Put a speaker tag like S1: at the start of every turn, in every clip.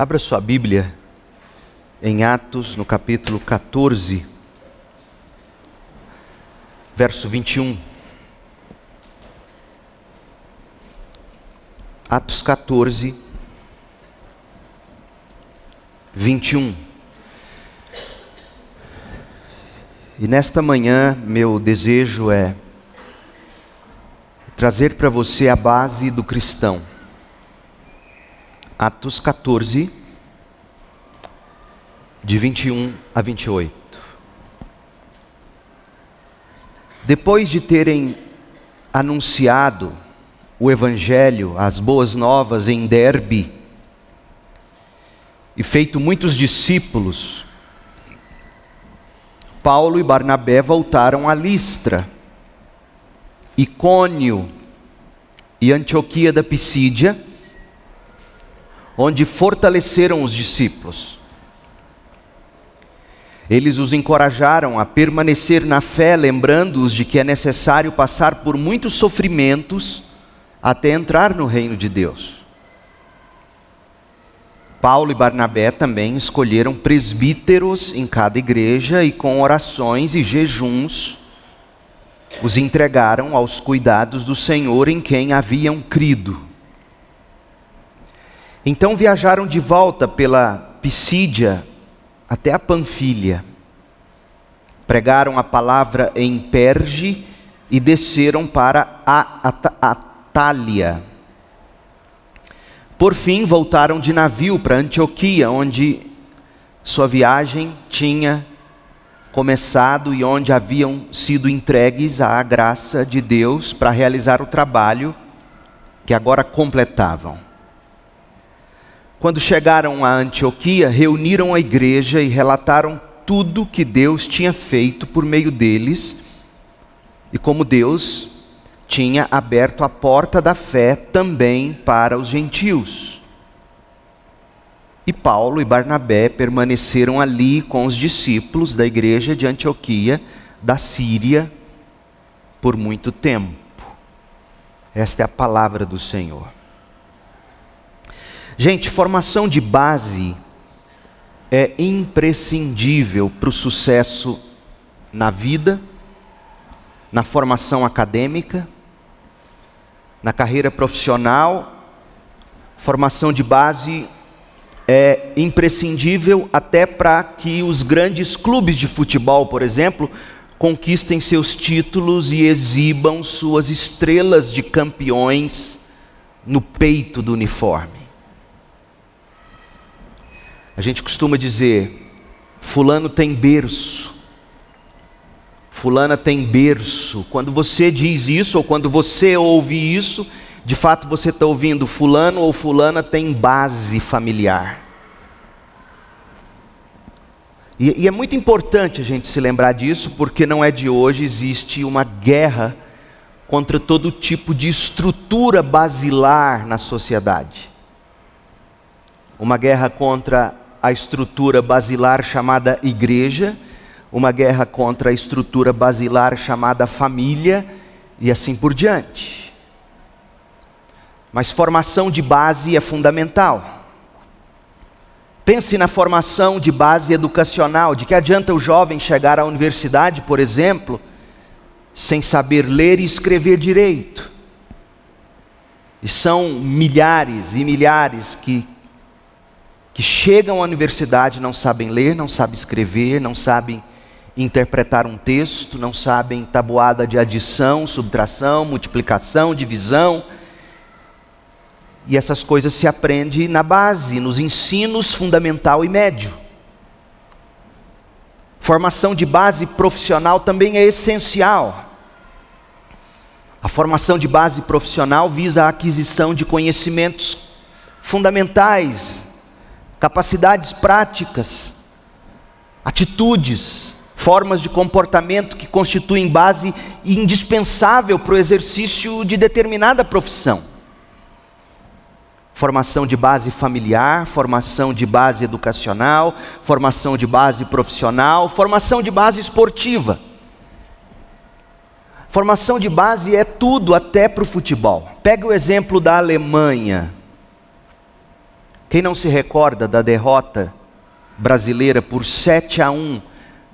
S1: Abra sua Bíblia em Atos, no capítulo 14, verso 21. Atos 14, 21. E nesta manhã, meu desejo é trazer para você a base do cristão. Atos 14, de 21 a 28. Depois de terem anunciado o Evangelho, as boas novas em Derbe, e feito muitos discípulos, Paulo e Barnabé voltaram a Listra, Icônio e Antioquia da Pisídia, onde fortaleceram os discípulos. Eles os encorajaram a permanecer na fé, lembrando-os de que é necessário passar por muitos sofrimentos até entrar no reino de Deus. Paulo e Barnabé também escolheram presbíteros em cada igreja e com orações e jejuns os entregaram aos cuidados do Senhor em quem haviam crido. Então viajaram de volta pela Pisídia até a Panfilha. Pregaram a palavra em Perge e desceram para a Atália. Por fim, voltaram de navio para Antioquia, onde sua viagem tinha começado e onde haviam sido entregues à graça de Deus para realizar o trabalho que agora completavam. Quando chegaram a Antioquia, reuniram a igreja e relataram tudo que Deus tinha feito por meio deles e como Deus tinha aberto a porta da fé também para os gentios. E Paulo e Barnabé permaneceram ali com os discípulos da igreja de Antioquia, da Síria, por muito tempo. Esta é a palavra do Senhor. Gente, formação de base é imprescindível para o sucesso na vida, na formação acadêmica, na carreira profissional, formação de base é imprescindível até para que os grandes clubes de futebol, por exemplo, conquistem seus títulos e exibam suas estrelas de campeões no peito do uniforme. A gente costuma dizer: Fulano tem berço, Fulana tem berço. Quando você diz isso, ou quando você ouve isso, de fato você está ouvindo Fulano ou Fulana tem base familiar. E, e, é muito importante a gente se lembrar disso, porque não é de hoje, existe uma guerra contra todo tipo de estrutura basilar na sociedade. Uma guerra contra a estrutura basilar chamada igreja, uma guerra contra a estrutura basilar chamada família e assim por diante. Mas formação de base é fundamental. Pense na formação de base educacional. De que adianta o jovem chegar à universidade, por exemplo, sem saber ler e escrever direito? E são milhares e milhares que, que chegam à universidade não sabem ler, não sabem escrever, não sabem interpretar um texto, não sabem tabuada de adição, subtração, multiplicação, divisão. E essas coisas se aprende na base, nos ensinos fundamental e médio. Formação de base profissional também é essencial. A formação de base profissional visa a aquisição de conhecimentos fundamentais, capacidades práticas, atitudes, formas de comportamento que constituem base indispensável para o exercício de determinada profissão. Formação de base familiar, formação de base educacional, formação de base profissional, formação de base esportiva. Formação de base é tudo, até para o futebol. Pega o exemplo da Alemanha. Quem não se recorda da derrota brasileira por 7 a 1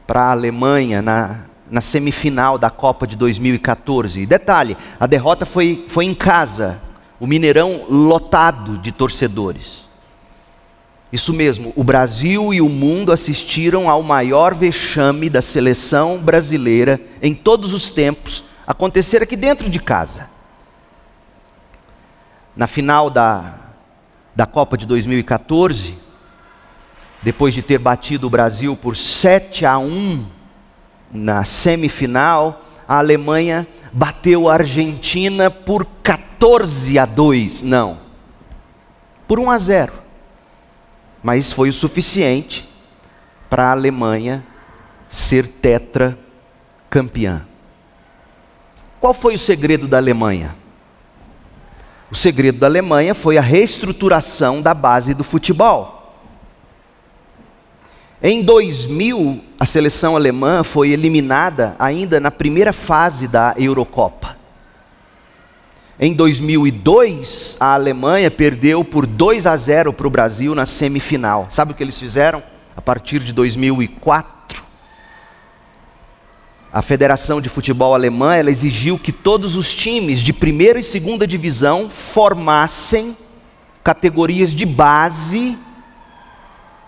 S1: para a Alemanha na, na semifinal da Copa de 2014? E detalhe: a derrota foi, foi em casa, o Mineirão lotado de torcedores. Isso mesmo, o Brasil e o mundo assistiram ao maior vexame da seleção brasileira em todos os tempos acontecer aqui dentro de casa. Na final da, da Copa de 2014, depois de ter batido o Brasil por 7 a 1 na semifinal, a Alemanha bateu a Argentina por 14 a 2. Não, por 1 a 0 mas foi o suficiente para a Alemanha ser tetra campeã. Qual foi o segredo da Alemanha? O segredo da Alemanha foi a reestruturação da base do futebol. Em 2000, a seleção alemã foi eliminada ainda na primeira fase da Eurocopa. Em 2002, a Alemanha perdeu por 2 a 0 para o Brasil na semifinal. Sabe o que eles fizeram? A partir de 2004, a Federação de Futebol Alemã ela exigiu que todos os times de primeira e segunda divisão formassem categorias de base,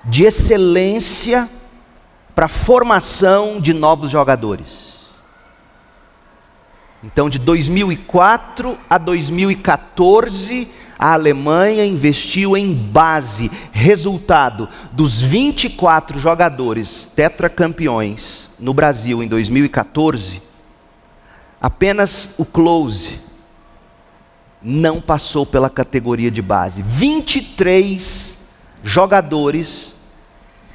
S1: de excelência, para formação de novos jogadores. Então, de 2004 a 2014, a Alemanha investiu em base. Resultado: dos 24 jogadores tetracampeões no Brasil em 2014, apenas o Close não passou pela categoria de base. 23 jogadores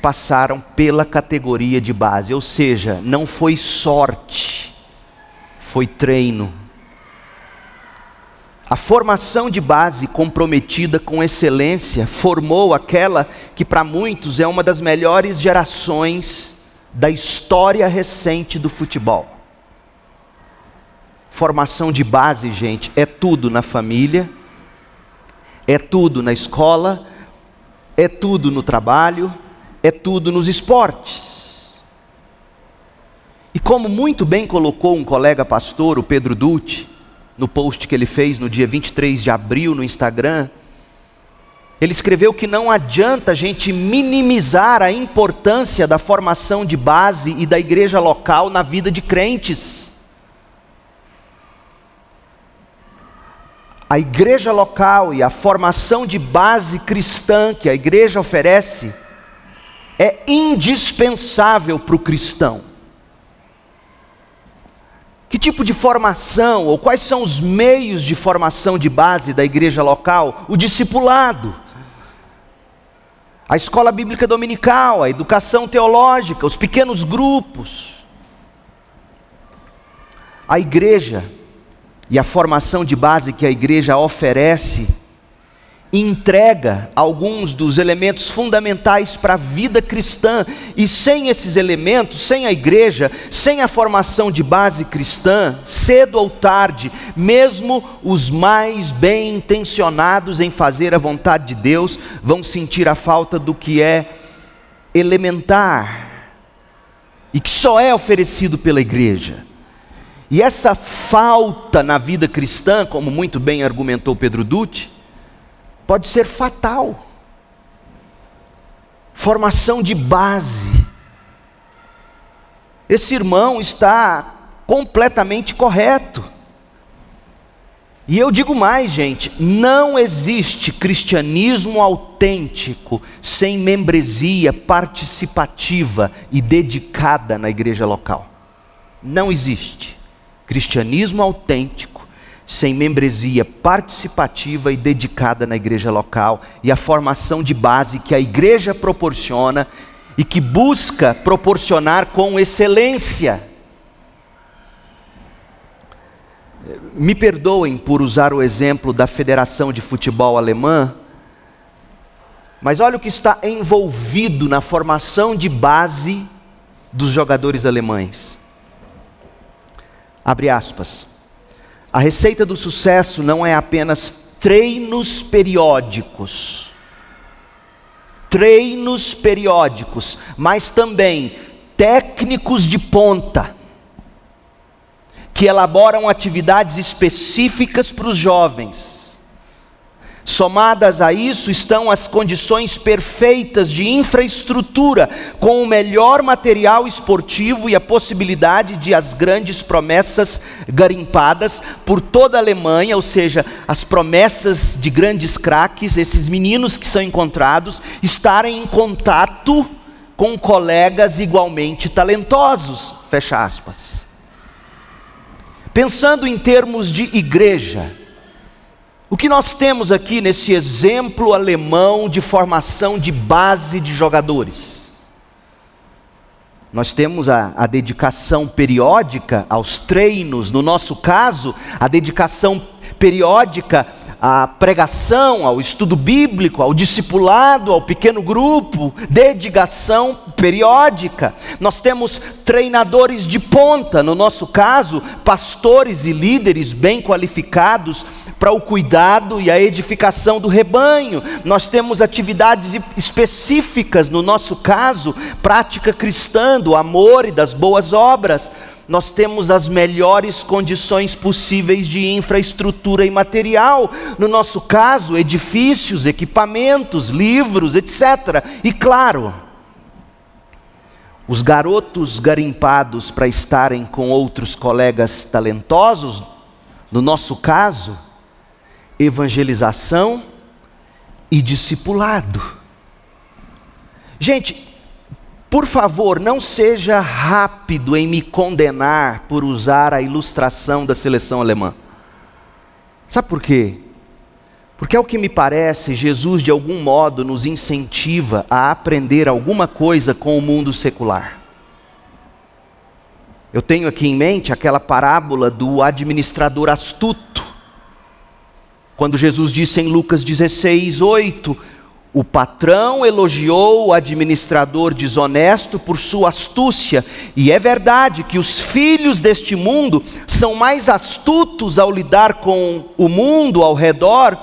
S1: passaram pela categoria de base, ou seja, não foi sorte foi treino. A formação de base comprometida com excelência formou aquela que para muitos é uma das melhores gerações da história recente do futebol. Formação de base, gente, é tudo na família, é tudo na escola, é tudo no trabalho, é tudo nos esportes. E como muito bem colocou um colega pastor, o Pedro Dutti, no post que ele fez no dia 23 de abril no Instagram, ele escreveu que não adianta a gente minimizar a importância da formação de base e da igreja local na vida de crentes. A igreja local e a formação de base cristã que a igreja oferece é indispensável para o cristão. Que tipo de formação, ou quais são os meios de formação de base da igreja local? O discipulado, a escola bíblica dominical, a educação teológica, os pequenos grupos. A igreja e a formação de base que a igreja oferece entrega alguns dos elementos fundamentais para a vida cristã, e sem esses elementos, sem a igreja, sem a formação de base cristã, cedo ou tarde, mesmo os mais bem intencionados em fazer a vontade de Deus, vão sentir a falta do que é elementar e que só é oferecido pela igreja. E essa falta na vida cristã, como muito bem argumentou Pedro Dutti, pode ser fatal. Formação de base. Esse irmão está completamente correto. E eu digo mais, gente: não existe cristianismo autêntico sem membresia participativa e dedicada na igreja local. Não existe cristianismo autêntico sem membresia participativa e dedicada na igreja local e a formação de base que a igreja proporciona e que busca proporcionar com excelência. Me perdoem por usar o exemplo da Federação de Futebol Alemã, mas olha o que está envolvido na formação de base dos jogadores alemães. Abre aspas. A receita do sucesso não é apenas treinos periódicos. treinos periódicos, mas também técnicos de ponta, que elaboram atividades específicas para os jovens Somadas a isso estão as condições perfeitas de infraestrutura, com o melhor material esportivo e a possibilidade de as grandes promessas garimpadas por toda a Alemanha, ou seja, as promessas de grandes craques, esses meninos que são encontrados, estarem em contato com colegas igualmente talentosos. Fecha aspas. Pensando em termos de igreja, o que nós temos aqui nesse exemplo alemão de formação de base de jogadores? Nós temos a, a, dedicação periódica aos treinos, no nosso caso, a dedicação periódica à pregação, ao estudo bíblico, ao discipulado, ao pequeno grupo, dedicação periódica. Nós temos treinadores de ponta, no nosso caso, pastores e líderes bem qualificados para o cuidado e a edificação do rebanho. Nós temos atividades específicas, no nosso caso, prática cristã, do amor e das boas obras. Nós temos as melhores condições possíveis de infraestrutura e material, no nosso caso, edifícios, equipamentos, livros, etc. E claro, os garotos garimpados para estarem com outros colegas talentosos, no nosso caso, evangelização e discipulado. Gente, por favor, não seja rápido em me condenar por usar a ilustração da seleção alemã. Sabe por quê? Porque, ao que me parece, Jesus de algum modo nos incentiva a aprender alguma coisa com o mundo secular. Eu tenho aqui em mente aquela parábola do administrador astuto quando Jesus disse em Lucas 16, 8: O patrão elogiou o administrador desonesto por sua astúcia, e é verdade que os filhos deste mundo são mais astutos ao lidar com o mundo ao redor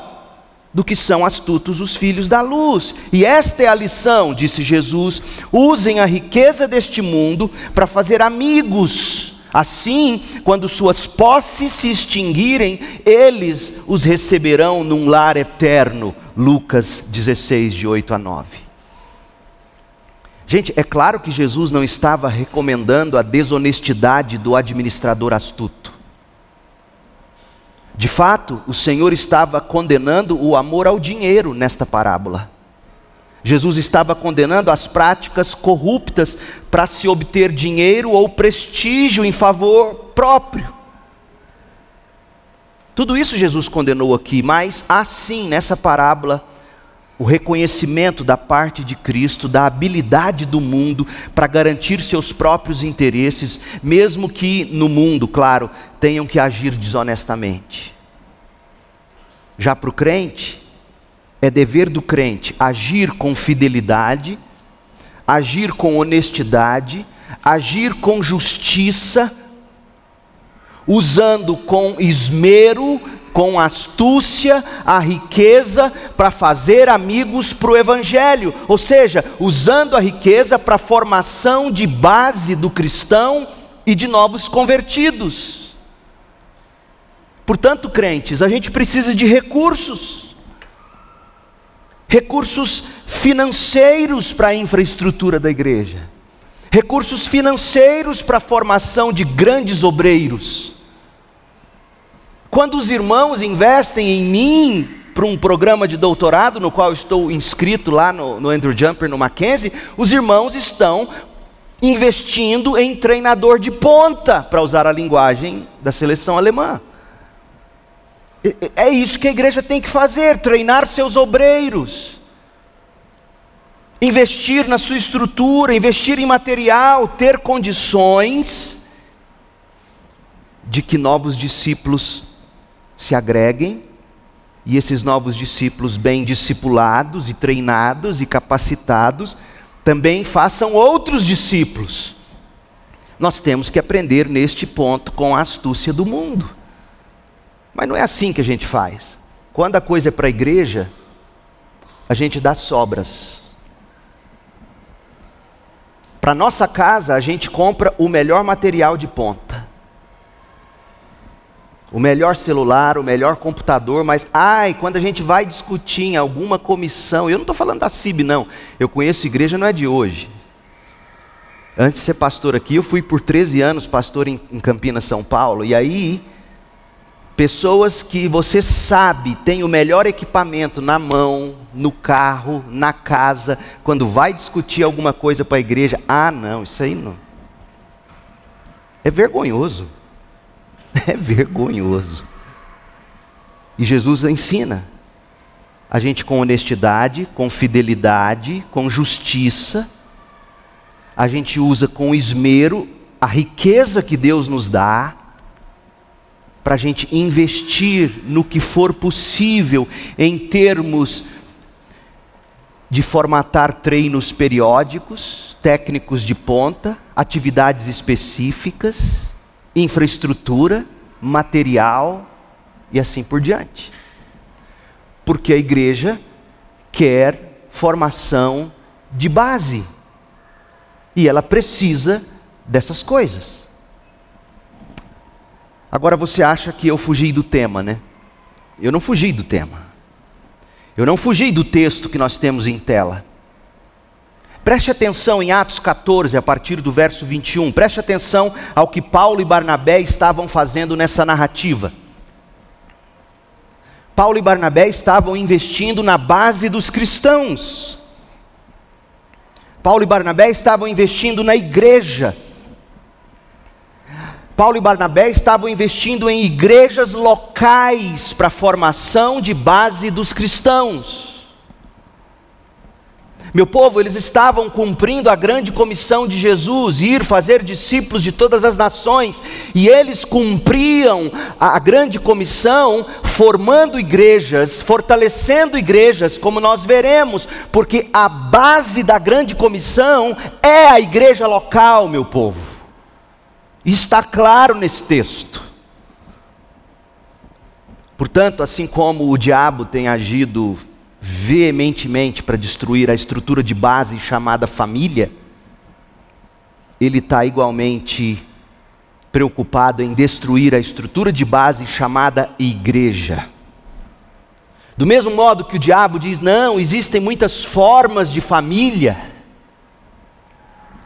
S1: do que são astutos os filhos da luz. E esta é a lição, disse Jesus: usem a riqueza deste mundo para fazer amigos Assim, quando suas posses se extinguirem, eles os receberão num lar eterno. Lucas 16, de 8 a 9. Gente, é claro que Jesus não estava recomendando a desonestidade do administrador astuto. De fato, o Senhor estava condenando o amor ao dinheiro nesta parábola. Jesus estava condenando as práticas corruptas para se obter dinheiro ou prestígio em favor próprio. Tudo isso Jesus condenou aqui, mas assim, nessa parábola, o reconhecimento da parte de Cristo, da habilidade do mundo para garantir seus próprios interesses, mesmo que no mundo, claro, tenham que agir desonestamente. Já para o crente, é dever do crente agir com fidelidade, agir com honestidade, agir com justiça, usando com esmero, com astúcia, a riqueza para fazer amigos para o Evangelho, ou seja, usando a riqueza para a formação de base do cristão e de novos convertidos. Portanto, crentes, a gente precisa de recursos recursos financeiros para a infraestrutura da igreja, recursos financeiros para a formação de grandes obreiros. Quando os irmãos investem em mim para um programa de doutorado, no qual estou inscrito lá no, no Andrew Jumper, no Mackenzie, os irmãos estão investindo em treinador de ponta, para usar a linguagem da seleção alemã. É isso que a igreja tem que fazer: treinar seus obreiros, investir na sua estrutura, investir em material, ter condições de que novos discípulos se agreguem e esses novos discípulos, bem discipulados e treinados e capacitados, também façam outros discípulos. Nós temos que aprender neste ponto com a astúcia do mundo. Mas não é assim que a gente faz. Quando a coisa é para a igreja, a gente dá sobras. Para nossa casa, a gente compra o melhor material de ponta. O melhor celular, o melhor computador, mas ai, quando a gente vai discutir em alguma comissão, eu não estou falando da CIB, não. Eu conheço igreja, não é de hoje. Antes de ser pastor aqui, eu fui por 13 anos pastor em, em Campinas, São Paulo, e aí Pessoas que você sabe tem o melhor equipamento na mão, no carro, na casa, quando vai discutir alguma coisa para a igreja, ah, não, isso aí não. É vergonhoso. É vergonhoso. E Jesus ensina a gente com honestidade, com fidelidade, com justiça, a gente usa com esmero a riqueza que Deus nos dá para a gente investir no que for possível em termos de formatar treinos periódicos, técnicos de ponta, atividades específicas, infraestrutura, material e assim por diante. Porque a igreja quer formação de base e ela precisa dessas coisas. Agora você acha que eu fugi do tema, né? Eu não fugi do tema. Eu não fugi do texto que nós temos em tela. Preste atenção em Atos 14, a partir do verso 21. Preste atenção ao que Paulo e Barnabé estavam fazendo nessa narrativa. Paulo e Barnabé estavam investindo na base dos cristãos. Paulo e Barnabé estavam investindo na igreja Paulo e Barnabé estavam investindo em igrejas locais para a formação de base dos cristãos. Meu povo, eles estavam cumprindo a grande comissão de Jesus, ir fazer discípulos de todas as nações, e eles cumpriam a grande comissão formando igrejas, fortalecendo igrejas, como nós veremos, porque a base da grande comissão é a igreja local, meu povo. Está claro nesse texto. Portanto, assim como o diabo tem agido veementemente para destruir a estrutura de base chamada família, ele está igualmente preocupado em destruir a estrutura de base chamada igreja. Do mesmo modo que o diabo diz: não, existem muitas formas de família.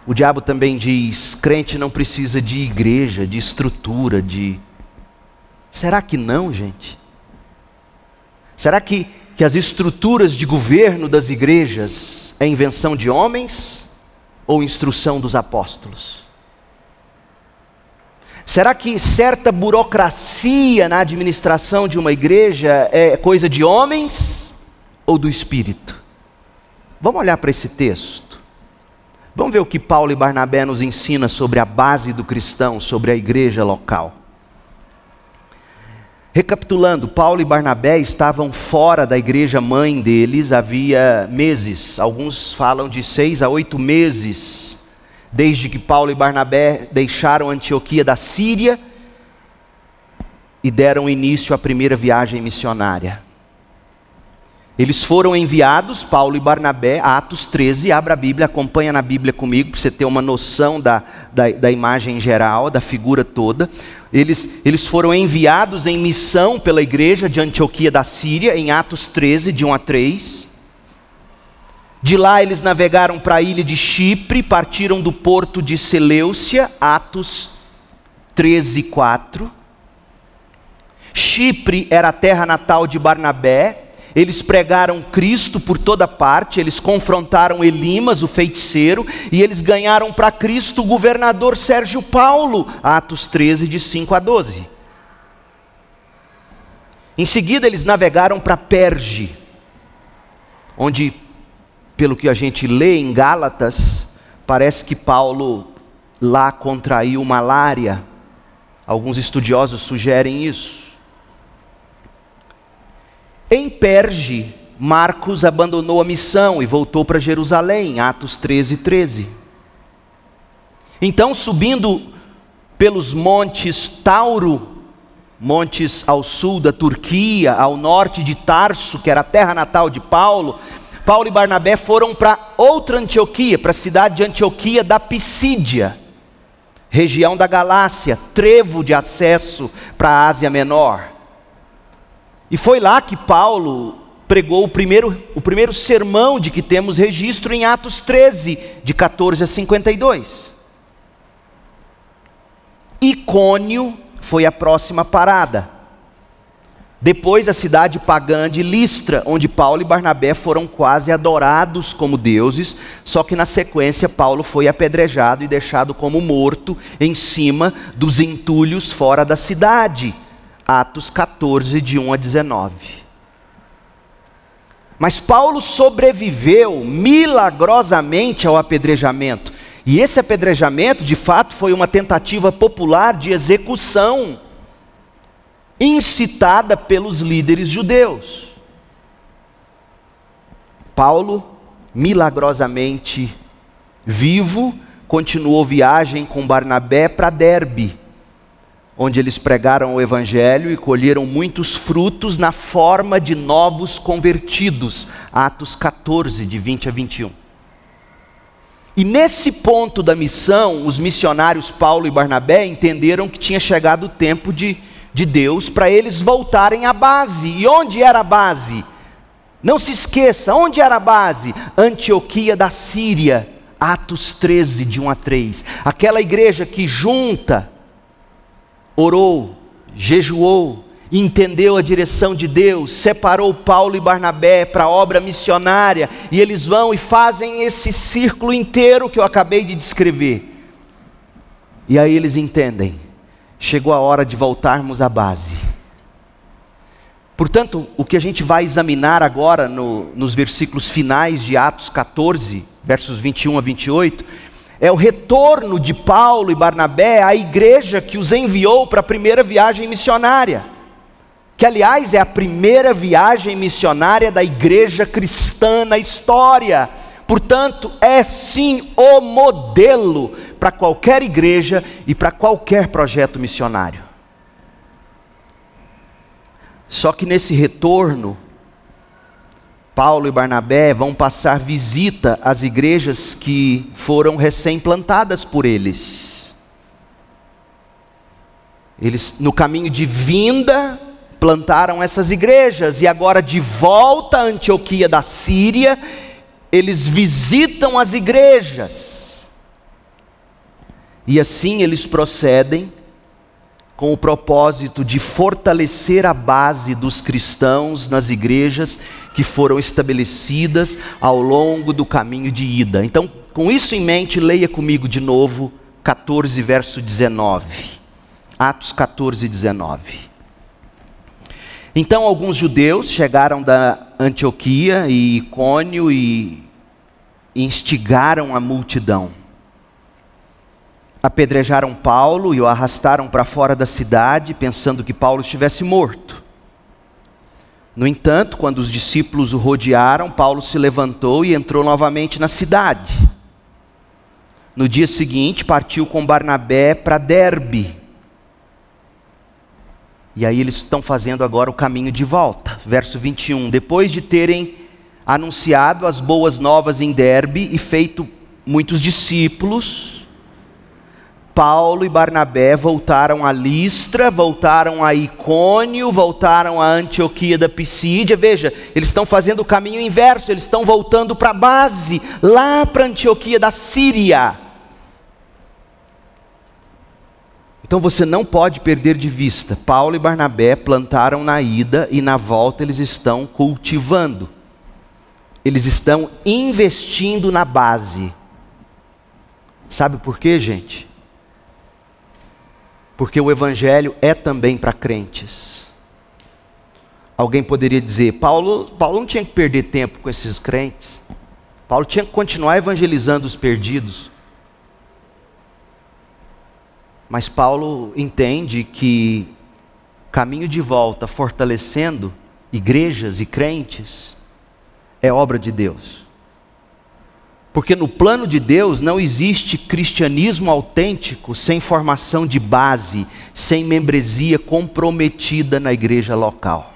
S1: O diabo também diz: crente não precisa de igreja, de estrutura, de. Será que não, gente? Será que, que as estruturas de governo das igrejas é invenção de homens ou instrução dos apóstolos? Será que certa burocracia na administração de uma igreja é coisa de homens ou do Espírito? Vamos olhar para esse texto. Vamos ver o que Paulo e Barnabé nos ensina sobre a base do cristão, sobre a igreja local. Recapitulando, Paulo e Barnabé estavam fora da igreja mãe deles havia meses, alguns falam de seis a oito meses, desde que Paulo e Barnabé deixaram Antioquia da Síria e deram início à primeira viagem missionária. Eles foram enviados, Paulo e Barnabé, Atos 13, abra a Bíblia, acompanha na Bíblia comigo, para você ter uma noção da, da, da, imagem geral, da figura toda. Eles, eles foram enviados em missão pela igreja de Antioquia da Síria, em Atos 13, de 1 a 3. De lá eles navegaram para a ilha de Chipre, partiram do porto de Seleucia, Atos 13, 4. Chipre era a terra natal de Barnabé, eles pregaram Cristo por toda parte, eles confrontaram Elimas, o feiticeiro, e eles ganharam para Cristo o governador Sérgio Paulo, Atos 13, de 5 a 12. Em seguida, eles navegaram para Perge, onde, pelo que a gente lê em Gálatas, parece que Paulo lá contraiu malária. Alguns estudiosos sugerem isso. Em Perge, Marcos abandonou a missão e voltou para Jerusalém, Atos 13, 13. Então, subindo pelos montes Tauro, montes ao sul da Turquia, ao norte de Tarso, que era a terra natal de Paulo, Paulo e Barnabé foram para outra Antioquia, para a cidade de Antioquia da Pisídia, região da Galácia, trevo de acesso para a Ásia Menor. E foi lá que Paulo pregou o primeiro, o primeiro sermão de que temos registro em Atos 13, de 14 a 52. Icônio foi a próxima parada. Depois a cidade pagã de Listra, onde Paulo e Barnabé foram quase adorados como deuses, só que na sequência Paulo foi apedrejado e deixado como morto em cima dos entulhos fora da cidade. Atos 14, de 1 a 19. Mas Paulo sobreviveu milagrosamente ao apedrejamento. E esse apedrejamento, de fato, foi uma tentativa popular de execução incitada pelos líderes judeus. Paulo, milagrosamente vivo, continuou viagem com Barnabé para Derbe, onde eles pregaram o evangelho e colheram muitos frutos na forma de novos convertidos. Atos 14, de 20 a 21. E nesse ponto da missão, os missionários Paulo e Barnabé entenderam que tinha chegado o tempo de de Deus para eles voltarem à base. E onde era a base? Não se esqueça, onde era a base? Antioquia da Síria, Atos 13, de 1 a 3. Aquela igreja que junta, orou, jejuou, entendeu a direção de Deus, separou Paulo e Barnabé para a obra missionária, e eles vão e fazem esse círculo inteiro que eu acabei de descrever. E aí eles entendem chegou a hora de voltarmos à base. Portanto, o que a gente vai examinar agora no, nos versículos finais de Atos 14, versos 21 a 28, é o retorno de Paulo e Barnabé à igreja que os enviou para a primeira viagem missionária. Que, aliás, é a primeira viagem missionária da igreja cristã na história. Portanto, é sim o modelo para qualquer igreja e para qualquer projeto missionário. Só que nesse retorno, Paulo e Barnabé vão passar visita às igrejas que foram recém-plantadas por eles. Eles, no caminho de vinda, plantaram essas igrejas, e agora de volta à Antioquia da Síria, eles visitam as igrejas. E assim eles procedem com o propósito de fortalecer a base dos cristãos nas igrejas que foram estabelecidas ao longo do caminho de ida. Então, com isso em mente, leia comigo de novo 14, verso 19. Atos 14, 19. Então alguns judeus chegaram da Antioquia e Icônio e instigaram a multidão. Apedrejaram Paulo e o arrastaram para fora da cidade, pensando que Paulo estivesse morto. No entanto, quando os discípulos o rodearam, Paulo se levantou e entrou novamente na cidade. No dia seguinte, partiu com Barnabé para Derbe e aí eles estão fazendo agora o caminho de volta. Verso 21. Depois de terem anunciado as boas novas em Derbe e feito muitos discípulos, Paulo e Barnabé voltaram a Listra, voltaram a Icônio, voltaram a Antioquia da Pisídia. Veja, eles estão fazendo o caminho inverso, eles estão voltando para a base, lá para Antioquia da Síria. Então você não pode perder de vista. Paulo e Barnabé plantaram na ida e na volta eles estão cultivando. Eles estão investindo na base. Sabe por quê, gente? Porque o evangelho é também para crentes. Alguém poderia dizer: Paulo, Paulo não tinha que perder tempo com esses crentes. Paulo tinha que continuar evangelizando os perdidos. Mas Paulo entende que caminho de volta fortalecendo igrejas e crentes é obra de Deus. Porque no plano de Deus não existe cristianismo autêntico sem formação de base, sem membresia comprometida na igreja local.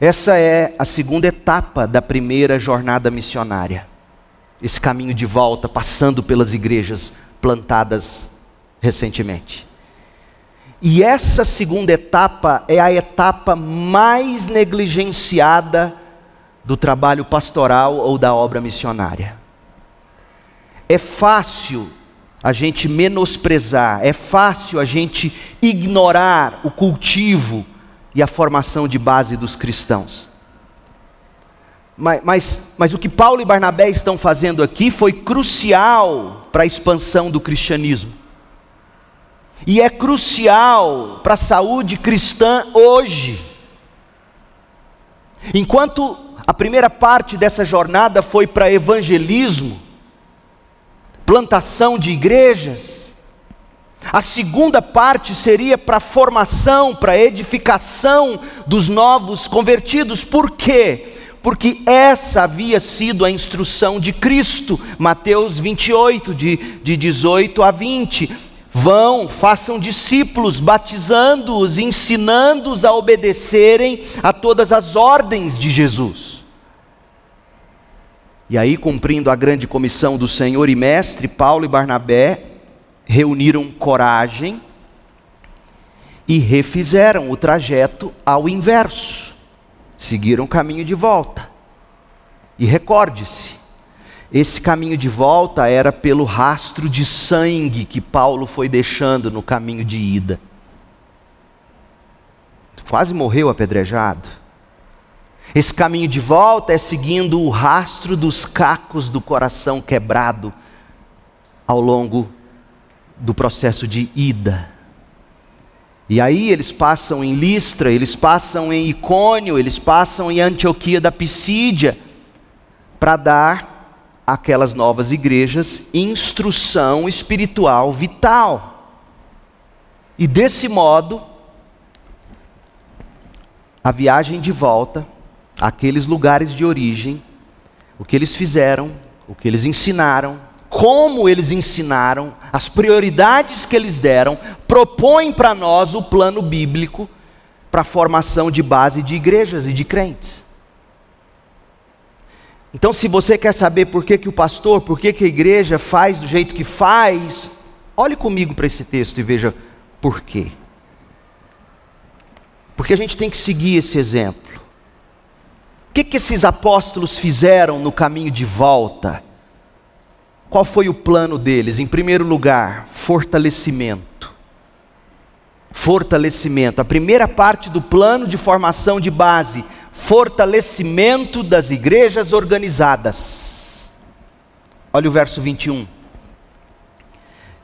S1: Essa é a segunda etapa da primeira jornada missionária. Esse caminho de volta, passando pelas igrejas plantadas recentemente. E essa segunda etapa é a etapa mais negligenciada do trabalho pastoral ou da obra missionária. É fácil a gente menosprezar, é fácil a gente ignorar o cultivo e a formação de base dos cristãos. Mas, mas, mas o que Paulo e Barnabé estão fazendo aqui foi crucial para a expansão do cristianismo. E é crucial para a saúde cristã hoje. Enquanto a primeira parte dessa jornada foi para evangelismo, plantação de igrejas, a segunda parte seria para formação, para edificação dos novos convertidos. Por quê? Porque essa havia sido a instrução de Cristo, Mateus 28, de, de 18 a 20. Vão, façam discípulos, batizando-os, ensinando-os a obedecerem a todas as ordens de Jesus. E aí, cumprindo a grande comissão do Senhor e Mestre, Paulo e Barnabé reuniram coragem e refizeram o trajeto ao inverso. Seguiram o caminho de volta. E recorde-se, esse caminho de volta era pelo rastro de sangue que Paulo foi deixando no caminho de ida. Quase morreu apedrejado. Esse caminho de volta é seguindo o rastro dos cacos do coração quebrado ao longo do processo de ida. E aí eles passam em Listra, eles passam em Icônio, eles passam em Antioquia da Pisídia, para dar aquelas novas igrejas instrução espiritual vital. E desse modo, a viagem de volta àqueles lugares de origem, o que eles fizeram, o que eles ensinaram, como eles ensinaram, as prioridades que eles deram, propõem para nós o plano bíblico para a formação de base de igrejas e de crentes. Então, se você quer saber por que, que o pastor, por que, que a igreja faz do jeito que faz, olhe comigo para esse texto e veja por quê. Porque a gente tem que seguir esse exemplo. Que, que esses apóstolos fizeram no caminho de volta? Qual foi o plano deles? Em primeiro lugar, fortalecimento. Fortalecimento. A primeira parte do plano de formação de base fortalecimento das igrejas organizadas. Olha o verso 21.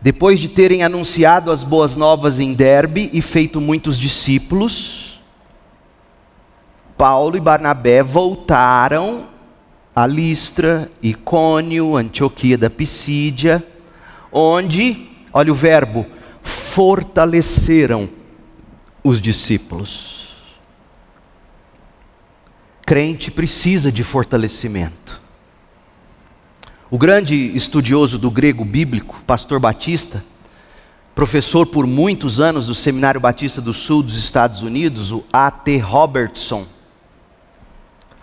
S1: Depois de terem anunciado as boas novas em Derbe e feito muitos discípulos, Paulo e Barnabé voltaram a Listra, Icônio, Antioquia da Pisídia, onde, olha o verbo, fortaleceram os discípulos. Crente precisa de fortalecimento. O grande estudioso do grego bíblico, pastor Batista, professor por muitos anos do Seminário Batista do Sul dos Estados Unidos, o A.T. Robertson.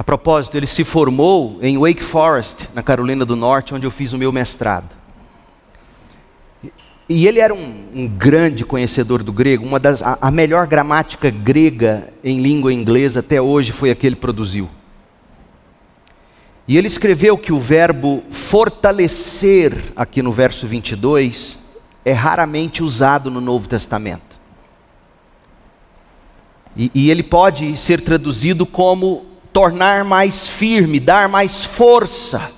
S1: A propósito, ele se formou em Wake Forest, na Carolina do Norte, onde eu fiz o meu mestrado. E ele era um, um, grande conhecedor do grego, uma das, a, a, melhor gramática grega em língua inglesa até hoje foi a que ele produziu. E ele escreveu que o verbo fortalecer, aqui no verso 22, é raramente usado no Novo Testamento. E, e ele pode ser traduzido como tornar mais firme, dar mais força.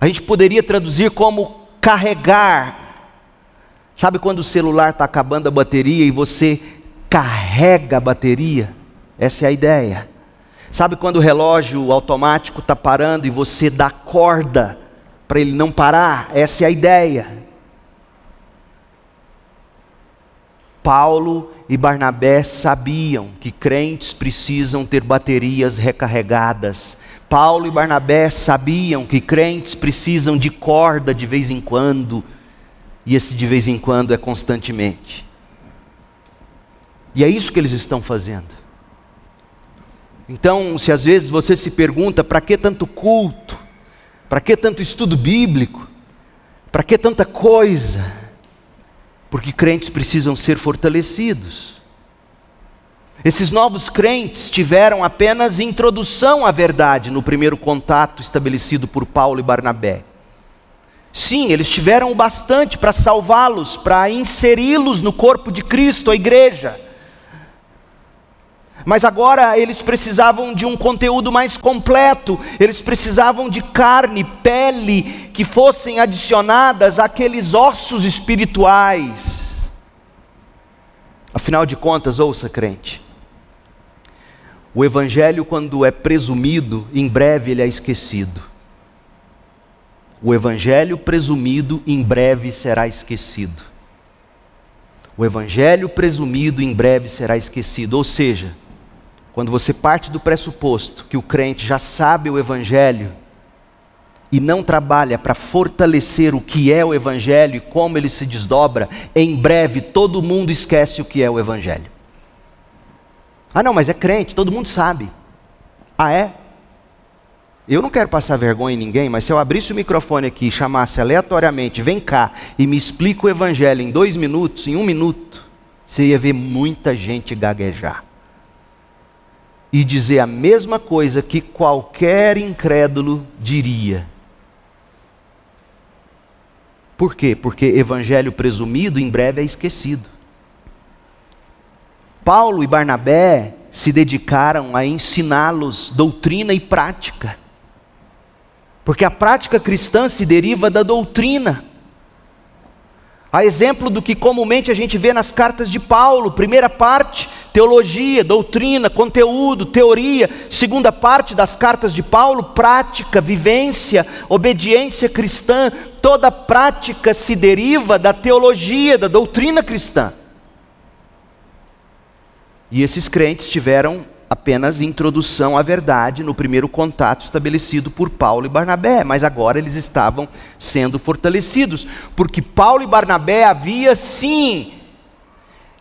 S1: A gente poderia traduzir como carregar, Sabe quando o celular está acabando a bateria e você carrega a bateria? Essa é a ideia. Sabe quando o relógio automático está parando e você dá corda para ele não parar? Essa é a ideia. Paulo e Barnabé sabiam que crentes precisam ter baterias recarregadas. Paulo e Barnabé sabiam que crentes precisam de corda de vez em quando e esse de vez em quando é constantemente. E é isso que eles estão fazendo. Então, se às vezes você se pergunta para que tanto culto, para que tanto estudo bíblico, para que tanta coisa? Porque crentes precisam ser fortalecidos. Esses novos crentes tiveram apenas introdução à verdade no primeiro contato estabelecido por Paulo e Barnabé. Sim, eles tiveram o bastante para salvá-los, para inseri-los no corpo de Cristo, a igreja. Mas agora eles precisavam de um conteúdo mais completo, eles precisavam de carne, pele, que fossem adicionadas àqueles ossos espirituais. Afinal de contas, ouça, crente, o Evangelho, quando é presumido, em breve ele é esquecido. O Evangelho presumido, em breve será esquecido. O Evangelho presumido, em breve será esquecido. Ou seja, quando você parte do pressuposto que o crente já sabe o Evangelho e não trabalha para fortalecer o que é o Evangelho e como ele se desdobra, em breve todo mundo esquece o que é o Evangelho. Ah, não, mas é crente, todo mundo sabe. Ah, é? Eu não quero passar vergonha em ninguém, mas se eu abrisse o microfone aqui e chamasse aleatoriamente, vem cá e me explica o Evangelho em dois minutos, em um minuto, você ia ver muita gente gaguejar e dizer a mesma coisa que qualquer incrédulo diria. Por quê? Porque evangelho presumido em breve é esquecido. Paulo e Barnabé se dedicaram a ensiná-los doutrina e prática. Porque a prática cristã se deriva da doutrina. A exemplo do que comumente a gente vê nas cartas de Paulo, primeira parte, teologia, doutrina, conteúdo, teoria, segunda parte das cartas de Paulo, prática, vivência, obediência cristã, toda prática se deriva da teologia, da doutrina cristã. E esses crentes tiveram apenas introdução à verdade no primeiro contato estabelecido por Paulo e Barnabé, mas agora eles estavam sendo fortalecidos, porque Paulo e Barnabé havia sim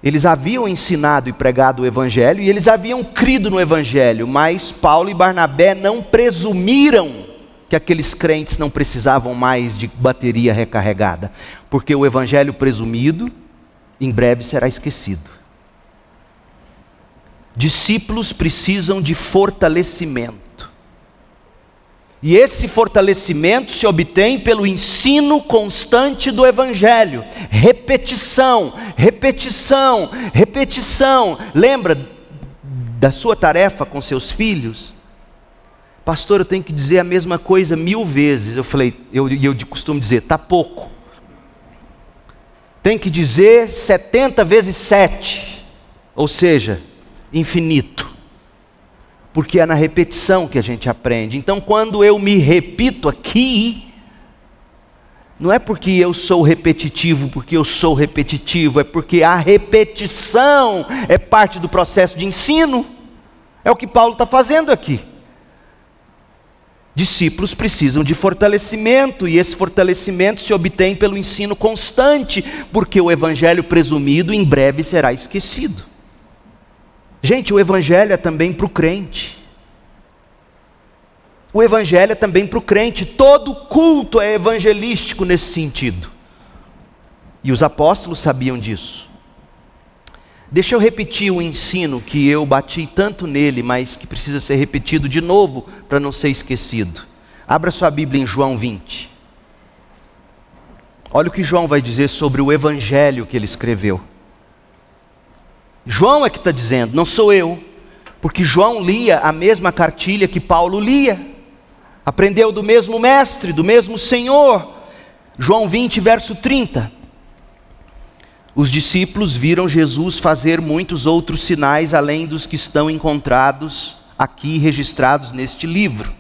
S1: eles haviam ensinado e pregado o Evangelho e eles haviam crido no Evangelho, mas Paulo e Barnabé não presumiram que aqueles crentes não precisavam mais de bateria recarregada, porque o Evangelho presumido em breve será esquecido. Discípulos precisam de fortalecimento. E esse fortalecimento se obtém pelo ensino constante do Evangelho. Repetição, repetição, repetição. Lembra da sua tarefa com seus filhos? Pastor, eu tenho que dizer a mesma coisa mil vezes. Eu falei, eu, eu costumo dizer, tá pouco. Tem que dizer 70 vezes 7. Ou seja, infinito. Porque é na repetição que a gente aprende. Então, quando eu me repito aqui, não é porque eu sou repetitivo, porque eu sou repetitivo, é porque a repetição é parte do processo de ensino. É o que Paulo está fazendo aqui. Discípulos precisam de fortalecimento, e esse fortalecimento se obtém pelo ensino constante, porque o evangelho presumido em breve será esquecido. Gente, o Evangelho é também para o crente. O Evangelho é também para o crente. Todo culto é evangelístico nesse sentido. E os apóstolos sabiam disso. Deixa eu repetir o ensino que eu bati tanto nele, mas que precisa ser repetido de novo para não ser esquecido. Abra sua Bíblia em João 20. Olha o que João vai dizer sobre o evangelho que ele escreveu. João é que está dizendo, não sou eu, porque João lia a mesma cartilha que Paulo lia, aprendeu do mesmo mestre, do mesmo Senhor. João 20, verso 30. Os discípulos viram Jesus fazer muitos outros sinais além dos que estão encontrados aqui registrados neste livro.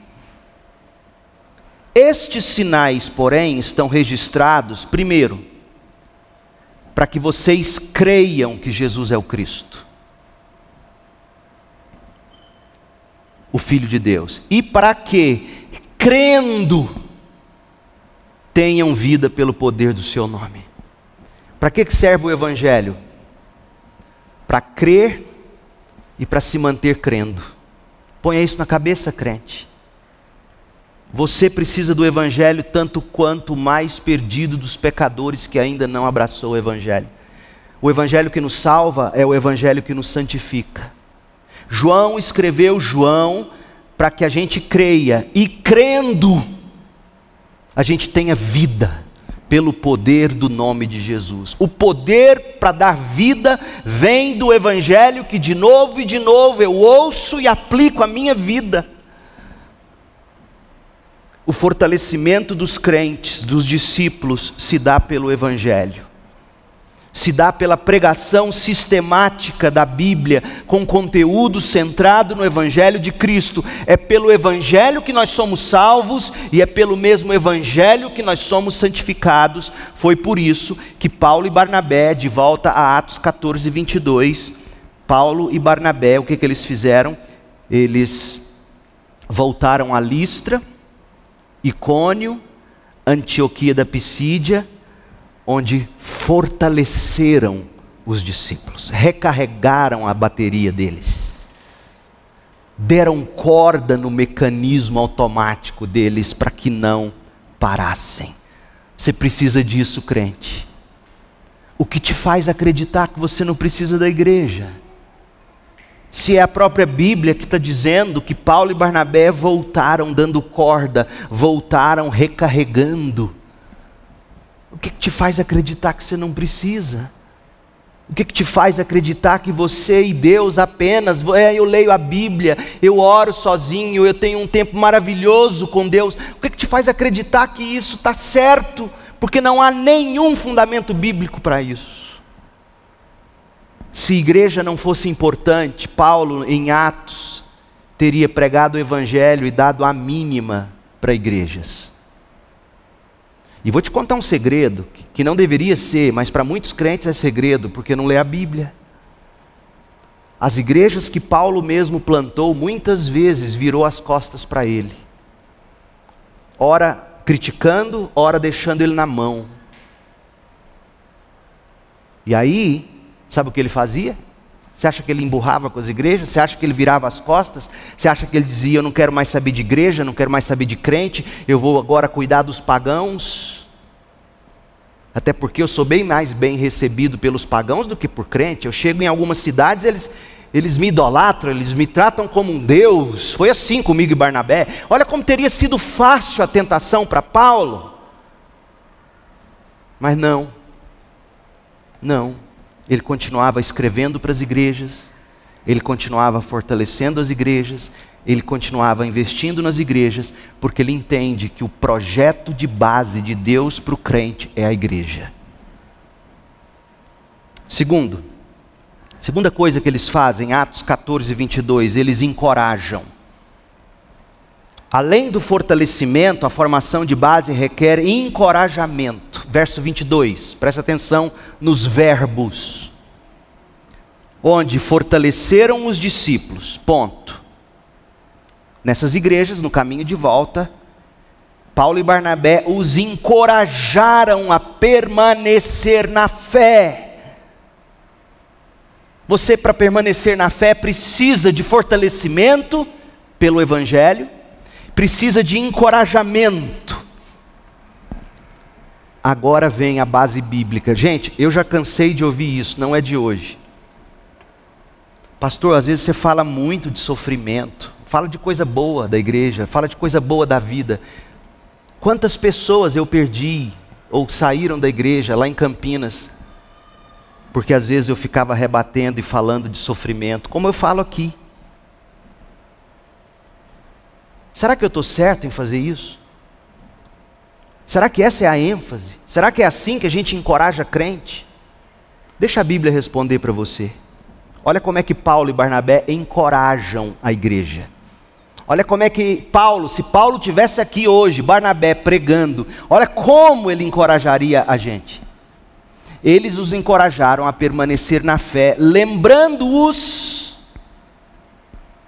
S1: Estes sinais, porém, estão registrados, primeiro, para que vocês creiam que Jesus é o Cristo, o Filho de Deus, e para que, crendo, tenham vida pelo poder do Seu nome. Para que serve o Evangelho? Para crer e para se manter crendo. Ponha isso na cabeça, crente. Você precisa do Evangelho tanto quanto mais perdido dos pecadores que ainda não abraçou o Evangelho. O Evangelho que nos salva é o Evangelho que nos santifica. João escreveu João para que a gente creia, e crendo, a gente tenha vida pelo poder do nome de Jesus. O poder para dar vida vem do Evangelho que de novo e de novo eu ouço e aplico a minha vida o fortalecimento dos crentes, dos discípulos, se dá pelo Evangelho. Se dá pela pregação sistemática da Bíblia, com conteúdo centrado no Evangelho de Cristo. É pelo Evangelho que nós somos salvos e é pelo mesmo Evangelho que nós somos santificados. Foi por isso que Paulo e Barnabé, de volta a Atos 14, 22, Paulo e Barnabé, o que, que eles fizeram? Eles voltaram a Listra Icônio, Antioquia da Pisídia, onde fortaleceram os discípulos, recarregaram a bateria deles, deram corda no mecanismo automático deles para que não parassem. Você precisa disso, crente. O que te faz acreditar que você não precisa da igreja? Se é a própria Bíblia que está dizendo que Paulo e Barnabé voltaram dando corda, voltaram recarregando, o que, que te faz acreditar que você não precisa? O que, que te faz acreditar que você e Deus apenas, é, eu leio a Bíblia, eu oro sozinho, eu tenho um tempo maravilhoso com Deus? O que, que te faz acreditar que isso está certo? Porque não há nenhum fundamento bíblico para isso. Se igreja não fosse importante, Paulo, em Atos, teria pregado o Evangelho e dado a mínima para igrejas. E vou te contar um segredo, que não deveria ser, mas para muitos crentes é segredo, porque não lê a Bíblia. As igrejas que Paulo mesmo plantou, muitas vezes virou as costas para ele. Ora criticando, ora deixando ele na mão. E aí, Sabe o que ele fazia? Você acha que ele emburrava com as igrejas? Você acha que ele virava as costas? Você acha que ele dizia: Eu não quero mais saber de igreja, não quero mais saber de crente, eu vou agora cuidar dos pagãos? Até porque eu sou bem mais bem recebido pelos pagãos do que por crente. Eu chego em algumas cidades, eles, eles me idolatram, eles me tratam como um Deus. Foi assim comigo e Barnabé. Olha como teria sido fácil a tentação para Paulo. Mas não, não ele continuava escrevendo para as igrejas, ele continuava fortalecendo as igrejas, ele continuava investindo nas igrejas, porque ele entende que o projeto de base de Deus para o crente é a igreja. Segundo, segunda coisa que eles fazem, Atos 14, 22, eles encorajam. Além do fortalecimento, a formação de base requer encorajamento. Verso 22, presta atenção nos verbos. Onde fortaleceram os discípulos, ponto. Nessas igrejas, no caminho de volta, Paulo e Barnabé os encorajaram a permanecer na fé. Você, para permanecer na fé, precisa de fortalecimento pelo Evangelho precisa de encorajamento. Agora vem a base bíblica. Gente, eu já cansei de ouvir isso, não é de hoje. Pastor, às vezes você fala muito de sofrimento, fala de coisa boa da igreja, fala de coisa boa da vida. Quantas pessoas eu perdi ou saíram da igreja lá em Campinas, porque às vezes eu ficava rebatendo e falando de sofrimento, como eu falo aqui. Será que eu estou certo em fazer isso? Será que essa é a ênfase? Será que é assim que a gente encoraja crente? Deixa a Bíblia responder para você. Olha como é que Paulo e Barnabé encorajam a igreja. Olha como é que Paulo, se Paulo tivesse aqui hoje, Barnabé pregando, olha como ele encorajaria a gente. Eles os encorajaram a permanecer na fé, lembrando-os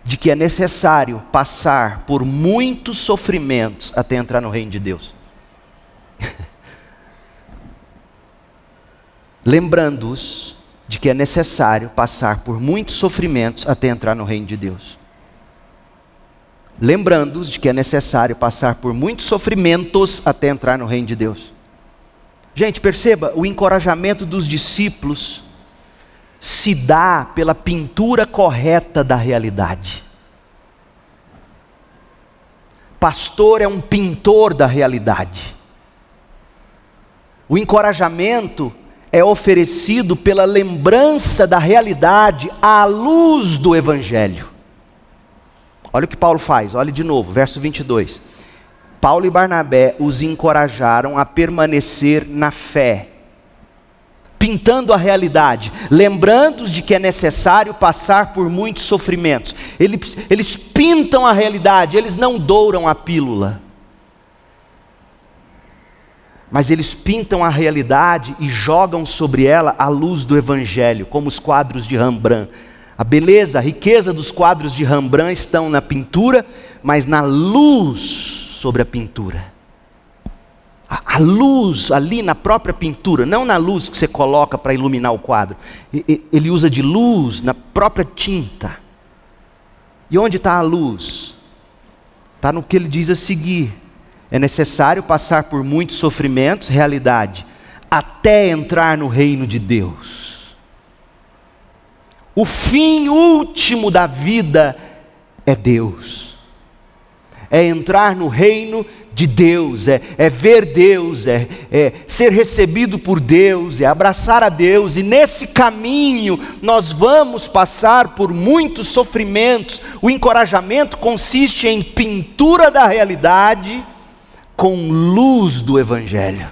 S1: de que é necessário passar por muitos sofrimentos até entrar no reino de Deus. Lembrando-os de que é necessário passar por muitos sofrimentos até entrar no reino de Deus. lembrando-os de que é necessário passar por muitos sofrimentos até entrar no reino de Deus. Gente, perceba, o encorajamento dos discípulos se dá pela pintura correta da realidade. Pastor é um pintor da realidade. O encorajamento é oferecido pela lembrança da realidade à luz do Evangelho. Olha o que Paulo faz, olhe de novo, verso 22. Paulo e Barnabé os encorajaram a permanecer na fé, pintando a realidade, lembrando-os de que é necessário passar por muitos sofrimentos. Eles, eles pintam a realidade, eles não douram a pílula mas eles pintam a realidade e jogam sobre ela a luz do Evangelho, como os quadros de Rembrandt. A beleza, a riqueza dos quadros de Rembrandt estão na pintura, mas na luz sobre a pintura. A, luz ali na própria pintura, não na luz que você coloca para iluminar o quadro. Ele usa de luz na própria tinta. E onde está a luz? Está no que ele diz a seguir é necessário passar por muitos sofrimentos, realidade, até entrar no reino de Deus. O fim último da vida é Deus, é entrar no reino de Deus, é, é ver Deus, é, é ser recebido por Deus, é abraçar a Deus, e nesse caminho nós vamos passar por muitos sofrimentos. O encorajamento consiste em pintura da realidade com luz do Evangelho.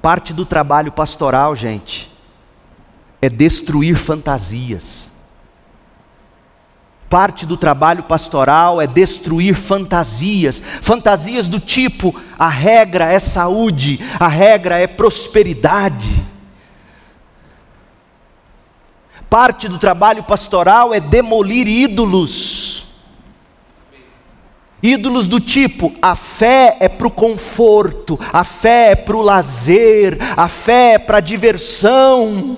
S1: Parte do trabalho pastoral, gente, é destruir fantasias. Parte do trabalho pastoral é destruir fantasias, fantasias do tipo: a regra é saúde, a regra é prosperidade. Parte do trabalho pastoral é demolir ídolos Ídolos do tipo, a fé é para o conforto, a fé é para o lazer, a fé é para a diversão.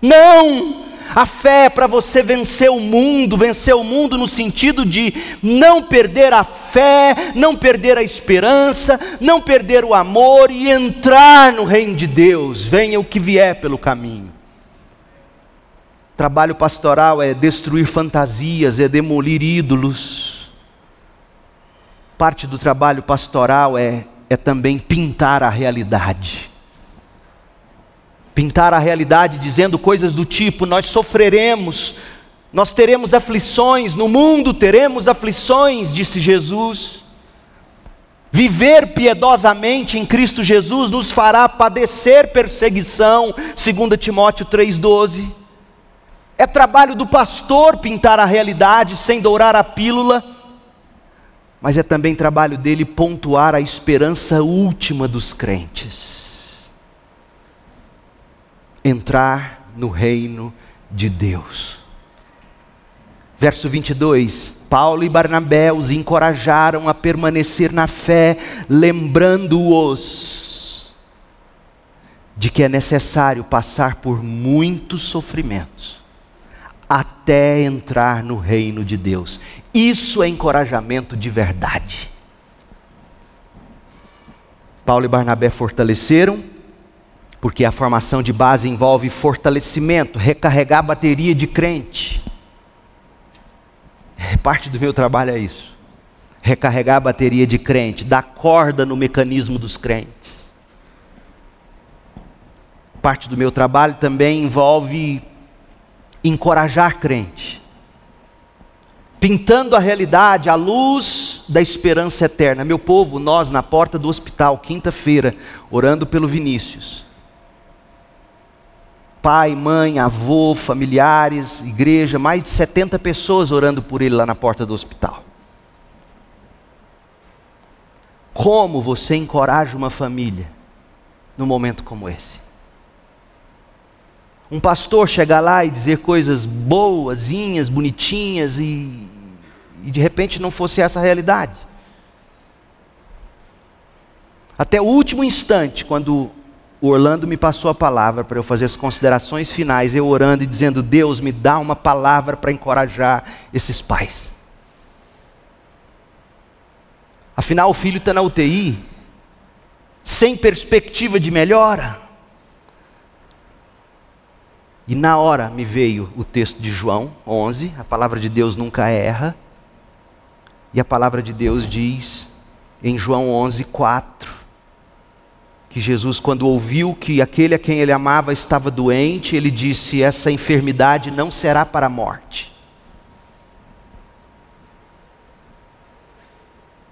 S1: Não! A fé é para você vencer o mundo, vencer o mundo no sentido de não perder a fé, não perder a esperança, não perder o amor e entrar no reino de Deus, venha o que vier pelo caminho. Trabalho pastoral é destruir fantasias, é demolir ídolos Parte do trabalho pastoral é, é também pintar a realidade. Pintar a realidade dizendo coisas do tipo: nós sofreremos, nós teremos aflições, no mundo teremos aflições, disse Jesus. Viver piedosamente em Cristo Jesus nos fará padecer perseguição, 2 Timóteo 3,12. É trabalho do pastor pintar a realidade sem dourar a pílula mas é também trabalho dele pontuar a esperança última dos crentes. Entrar no reino de Deus. Verso 22. Paulo e Barnabé os encorajaram a permanecer na fé, lembrando-os de que é necessário passar por muitos sofrimentos até entrar no reino de Deus. Isso é encorajamento de verdade. Paulo e Barnabé fortaleceram, porque a formação de base envolve fortalecimento, recarregar a bateria de crente. Parte do meu trabalho é isso. Recarregar a bateria de crente, dar corda no mecanismo dos crentes. Parte do meu trabalho também envolve encorajar crente, pintando a realidade à luz da esperança eterna. Meu povo, nós na porta do hospital, quinta-feira, orando pelo Vinícius. Pai, mãe, avô, familiares, igreja, mais de 70 pessoas orando por ele lá na porta do hospital. Como você encoraja uma família num momento como esse? um pastor chegar lá e dizer coisas boazinhas, bonitinhas e, e de repente não fosse essa a realidade. Até o último instante, quando o Orlando me passou a palavra para eu fazer as considerações finais, eu orando e dizendo: Deus, me dá uma palavra para encorajar esses pais. Afinal, o filho está na UTI, sem perspectiva de melhora. E na hora me veio o texto de João 11, a palavra de Deus nunca erra. E a palavra de Deus diz em João 11, 4, que Jesus, quando ouviu que aquele a quem ele amava estava doente, ele disse: Essa enfermidade não será para a morte.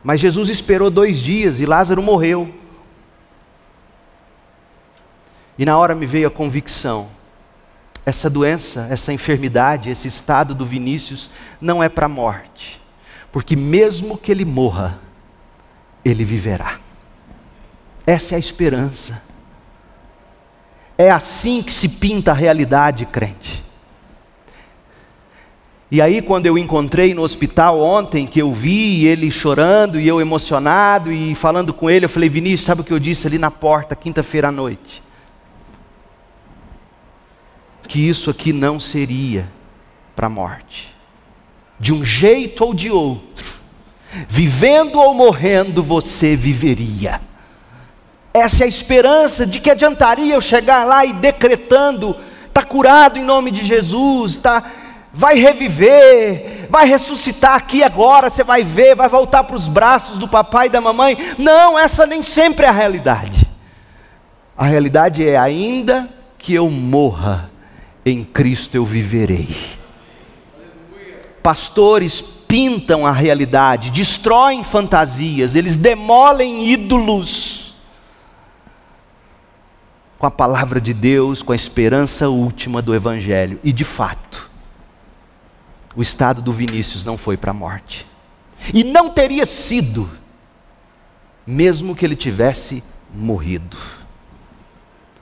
S1: Mas Jesus esperou dois dias e Lázaro morreu. E na hora me veio a convicção: essa doença, essa enfermidade, esse estado do Vinícius não é para a morte, porque mesmo que ele morra, ele viverá. Essa é a esperança. É assim que se pinta a realidade, crente. E aí, quando eu encontrei no hospital ontem, que eu vi ele chorando e eu emocionado e falando com ele, eu falei: Vinícius, sabe o que eu disse ali na porta, quinta-feira à noite? Que isso aqui não seria para a morte. De um jeito ou de outro, vivendo ou morrendo, você viveria. Essa é a esperança de que adiantaria eu chegar lá e decretando: está curado em nome de Jesus, está vai reviver, vai ressuscitar aqui agora, você vai ver, vai voltar para os braços do papai e da mamãe. Não, essa nem sempre é a realidade. A realidade é ainda que eu morra, em Cristo eu viverei. Pastores pintam a realidade, destroem fantasias, eles demolem ídolos com a palavra de Deus, com a esperança última do Evangelho. E de fato, o estado do Vinícius não foi para a morte. E não teria sido, mesmo que ele tivesse morrido.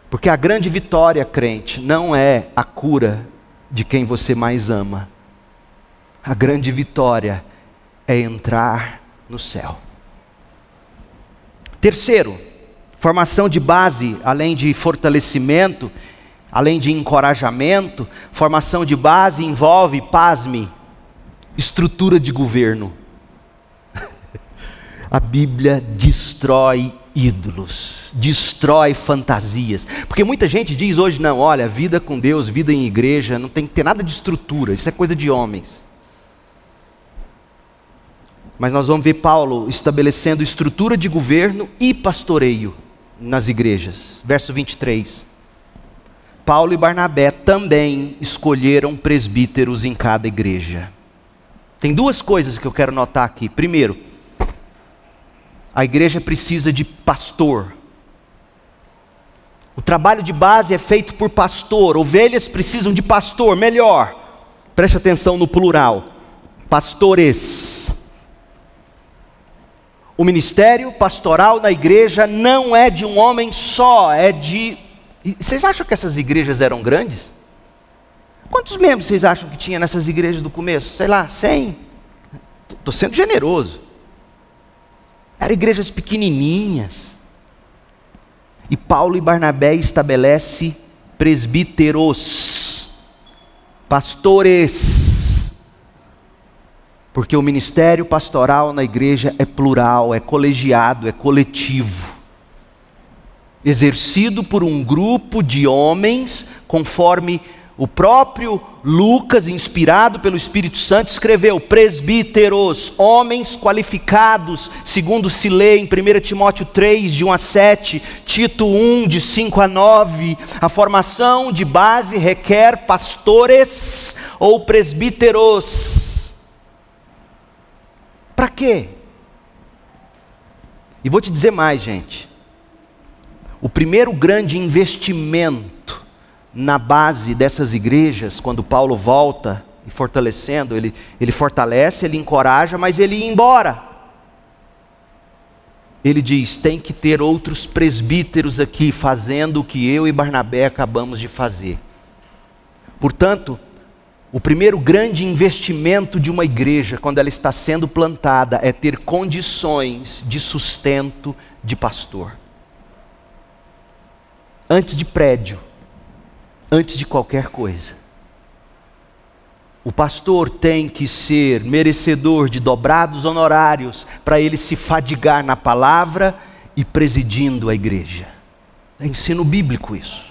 S1: Porque a grande vitória, crente, não é a cura de quem você mais ama. A grande vitória é entrar no céu. Terceiro, Formação de base, além de fortalecimento, além de encorajamento, formação de base envolve, pasme, estrutura de governo. A Bíblia destrói ídolos, destrói fantasias. Porque muita gente diz hoje, não, olha, vida com Deus, vida em igreja, não tem que ter nada de estrutura, isso é coisa de homens. Mas nós vamos ver Paulo estabelecendo estrutura de governo e pastoreio nas igrejas. Verso 23. Paulo e Barnabé também escolheram presbíteros em cada igreja. Tem duas coisas que eu quero notar aqui. Primeiro, a igreja precisa de pastor. O trabalho de base é feito por pastor. Ovelhas precisam de pastor, melhor. Preste atenção no plural. Pastores. O ministério pastoral na igreja não é de um homem só, é de. Vocês acham que essas igrejas eram grandes? Quantos membros vocês acham que tinha nessas igrejas do começo? Sei lá, 100? Estou sendo generoso. Eram igrejas pequenininhas. E Paulo e Barnabé estabelece presbíteros, pastores porque o ministério pastoral na igreja é plural, é colegiado, é coletivo. Exercido por um grupo de homens, conforme o próprio Lucas, inspirado pelo Espírito Santo, escreveu: presbíteros, homens qualificados, segundo se lê em 1 Timóteo 3, de 1 a 7, Tito 1, de 5 a 9. A formação de base requer pastores ou presbíteros para quê? E vou te dizer mais, gente. O primeiro grande investimento na base dessas igrejas, quando Paulo volta e fortalecendo, ele, ele fortalece, ele encoraja, mas ele ia embora. Ele diz: tem que ter outros presbíteros aqui fazendo o que eu e Barnabé acabamos de fazer. Portanto, o primeiro grande investimento de uma igreja, quando ela está sendo plantada, é ter condições de sustento de pastor. Antes de prédio, antes de qualquer coisa. O pastor tem que ser merecedor de dobrados honorários para ele se fadigar na palavra e presidindo a igreja. É ensino bíblico isso.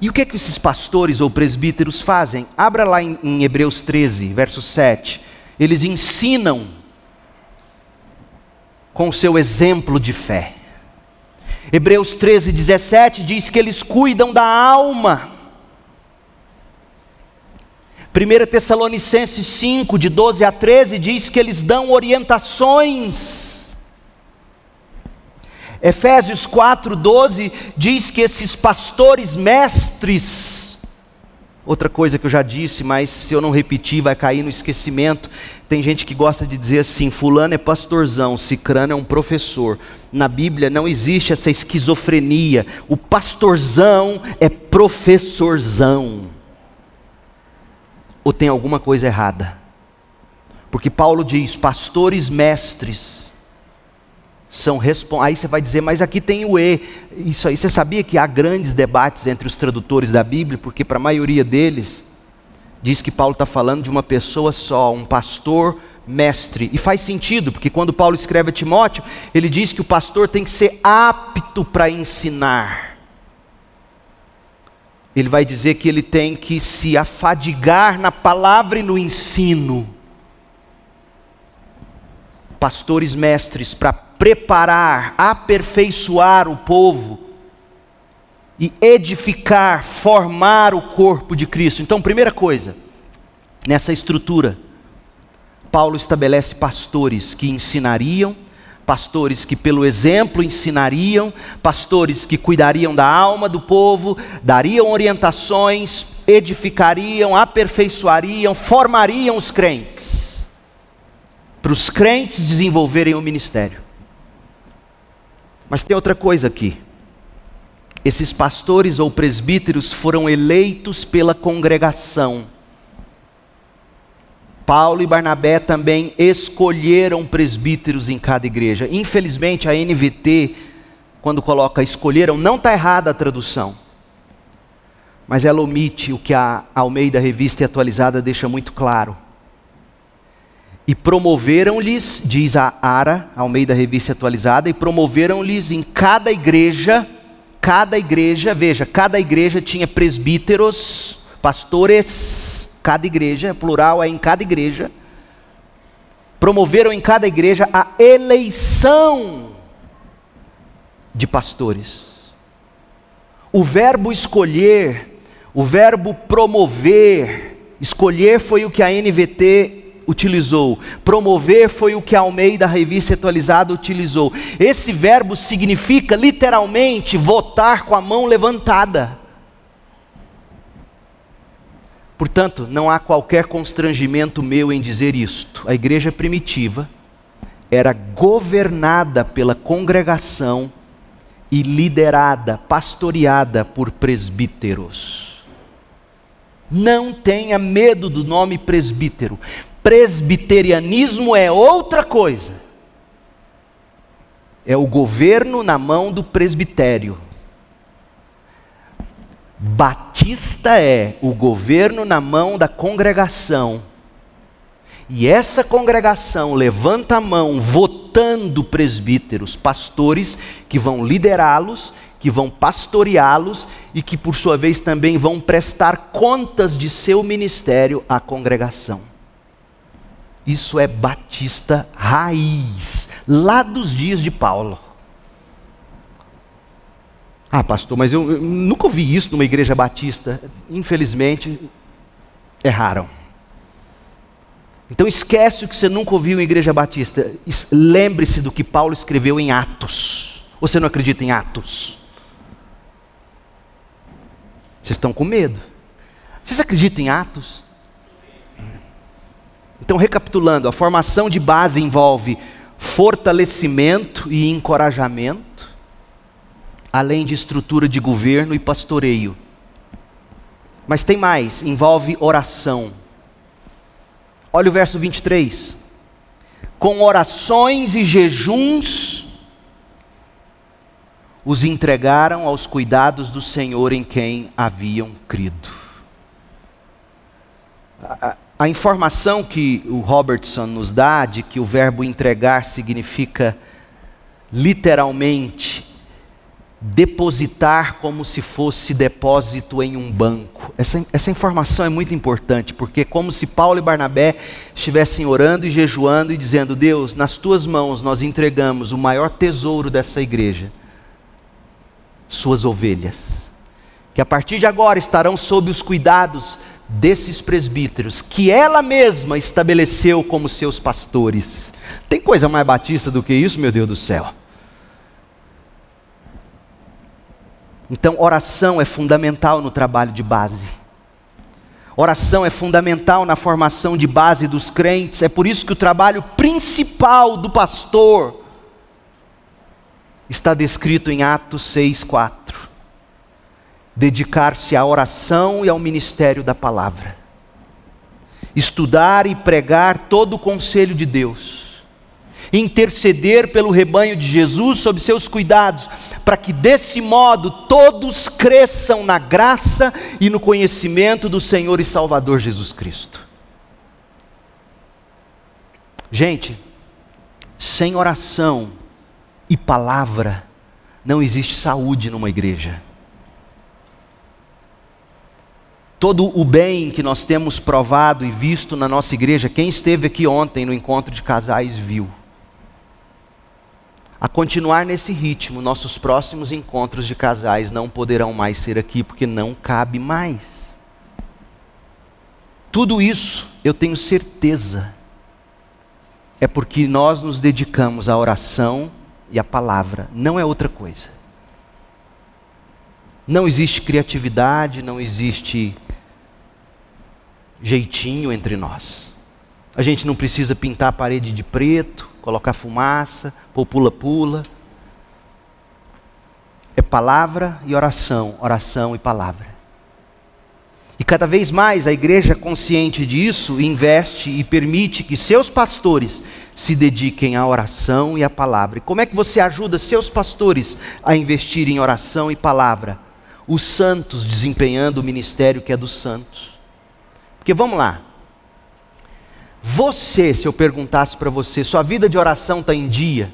S1: E o que é que esses pastores ou presbíteros fazem? Abra lá em, em Hebreus 13, verso 7. Eles ensinam com o seu exemplo de fé. Hebreus 13, 17 diz que eles cuidam da alma. 1 Tessalonicenses 5, de 12 a 13, diz que eles dão orientações. Efésios 4, 12 diz que esses pastores mestres, outra coisa que eu já disse, mas se eu não repetir vai cair no esquecimento. Tem gente que gosta de dizer assim: Fulano é pastorzão, Cicrano é um professor. Na Bíblia não existe essa esquizofrenia. O pastorzão é professorzão ou tem alguma coisa errada. Porque Paulo diz: pastores mestres são. Aí você vai dizer, mas aqui tem o E. Isso aí, você sabia que há grandes debates entre os tradutores da Bíblia, porque para a maioria deles, diz que Paulo está falando de uma pessoa só, um pastor mestre. E faz sentido, porque quando Paulo escreve a Timóteo, ele diz que o pastor tem que ser apto para ensinar ele vai dizer que ele tem que se afadigar na palavra e no ensino. Pastores mestres para preparar, aperfeiçoar o povo e edificar, formar o corpo de Cristo. Então, primeira coisa, nessa estrutura, Paulo estabelece pastores que ensinariam, pastores que, pelo exemplo, ensinariam, pastores que cuidariam da alma do povo, dariam orientações, edificariam, aperfeiçoariam, formariam os crentes, para os crentes desenvolverem o ministério. Mas tem outra coisa aqui. Esses pastores ou presbíteros foram eleitos pela congregação Paulo e Barnabé também escolheram presbíteros em cada igreja. Infelizmente, a NVT, quando coloca escolheram, não está errada a tradução. Mas ela omite o que a Almeida Revista e Atualizada deixa muito claro. E promoveram-lhes, diz a Ara, Almeida Revista Atualizada, e promoveram-lhes em cada igreja, cada igreja, veja, cada igreja tinha presbíteros, pastores, cada igreja, plural é em cada igreja, promoveram em cada igreja a eleição de pastores. O verbo escolher, o verbo promover, escolher foi o que a NVT utilizou, promover foi o que a Almeida Revista Atualizada utilizou. Esse verbo significa literalmente votar com a mão levantada. Portanto, não há qualquer constrangimento meu em dizer isto. A igreja primitiva era governada pela congregação e liderada, pastoreada por presbíteros. Não tenha medo do nome presbítero. Presbiterianismo é outra coisa. É o governo na mão do presbitério. Batista é o governo na mão da congregação. E essa congregação levanta a mão votando presbíteros, pastores que vão liderá-los, que vão pastoreá-los e que por sua vez também vão prestar contas de seu ministério à congregação. Isso é batista raiz, lá dos dias de Paulo. Ah, pastor, mas eu, eu nunca ouvi isso numa igreja batista. Infelizmente, erraram. Então esquece o que você nunca ouviu em igreja batista. Lembre-se do que Paulo escreveu em Atos. Você não acredita em Atos? Vocês estão com medo. Vocês acreditam em Atos? Então, recapitulando, a formação de base envolve fortalecimento e encorajamento além de estrutura de governo e pastoreio. Mas tem mais, envolve oração. Olha o verso 23. Com orações e jejuns, os entregaram aos cuidados do Senhor em quem haviam crido. A, informação que o Robertson nos dá de que o verbo entregar significa literalmente depositar como se fosse depósito em um banco. Essa, essa informação é muito importante, porque é como se Paulo e Barnabé estivessem orando e jejuando e dizendo: Deus, nas tuas mãos nós entregamos o maior tesouro dessa igreja, suas ovelhas, que a partir de agora estarão sob os cuidados desses presbíteros, que ela mesma estabeleceu como seus pastores. Tem coisa mais batista do que isso, meu Deus do céu? Então, oração é fundamental no trabalho de base. Oração é fundamental na formação de base dos crentes. É por isso que o trabalho principal do pastor está descrito em Atos 6:4. Dedicar-se à oração e ao ministério da palavra. Estudar e pregar todo o conselho de Deus interceder pelo rebanho de Jesus sob seus cuidados, para que desse modo todos cresçam na graça e no conhecimento do Senhor e Salvador Jesus Cristo. Gente, sem oração e palavra, não existe saúde numa igreja. Todo o bem que nós temos provado e visto na nossa igreja, quem esteve aqui ontem no encontro de casais viu a continuar nesse ritmo, nossos próximos encontros de casais não poderão mais ser aqui porque não cabe mais. Tudo isso, eu tenho certeza, é porque nós nos dedicamos à oração e à palavra, não é outra coisa. Não existe criatividade, não existe jeitinho entre nós. A gente não precisa pintar a parede de preto, colocar fumaça, pôr pula-pula. É palavra e oração, oração e palavra. E cada vez mais a igreja, consciente disso, investe e permite que seus pastores se dediquem à oração e à palavra. E como é que você ajuda seus pastores a investir em oração e palavra? Os santos desempenhando o ministério que é dos santos. Porque vamos lá, você, se eu perguntasse para você, sua vida de oração está em dia?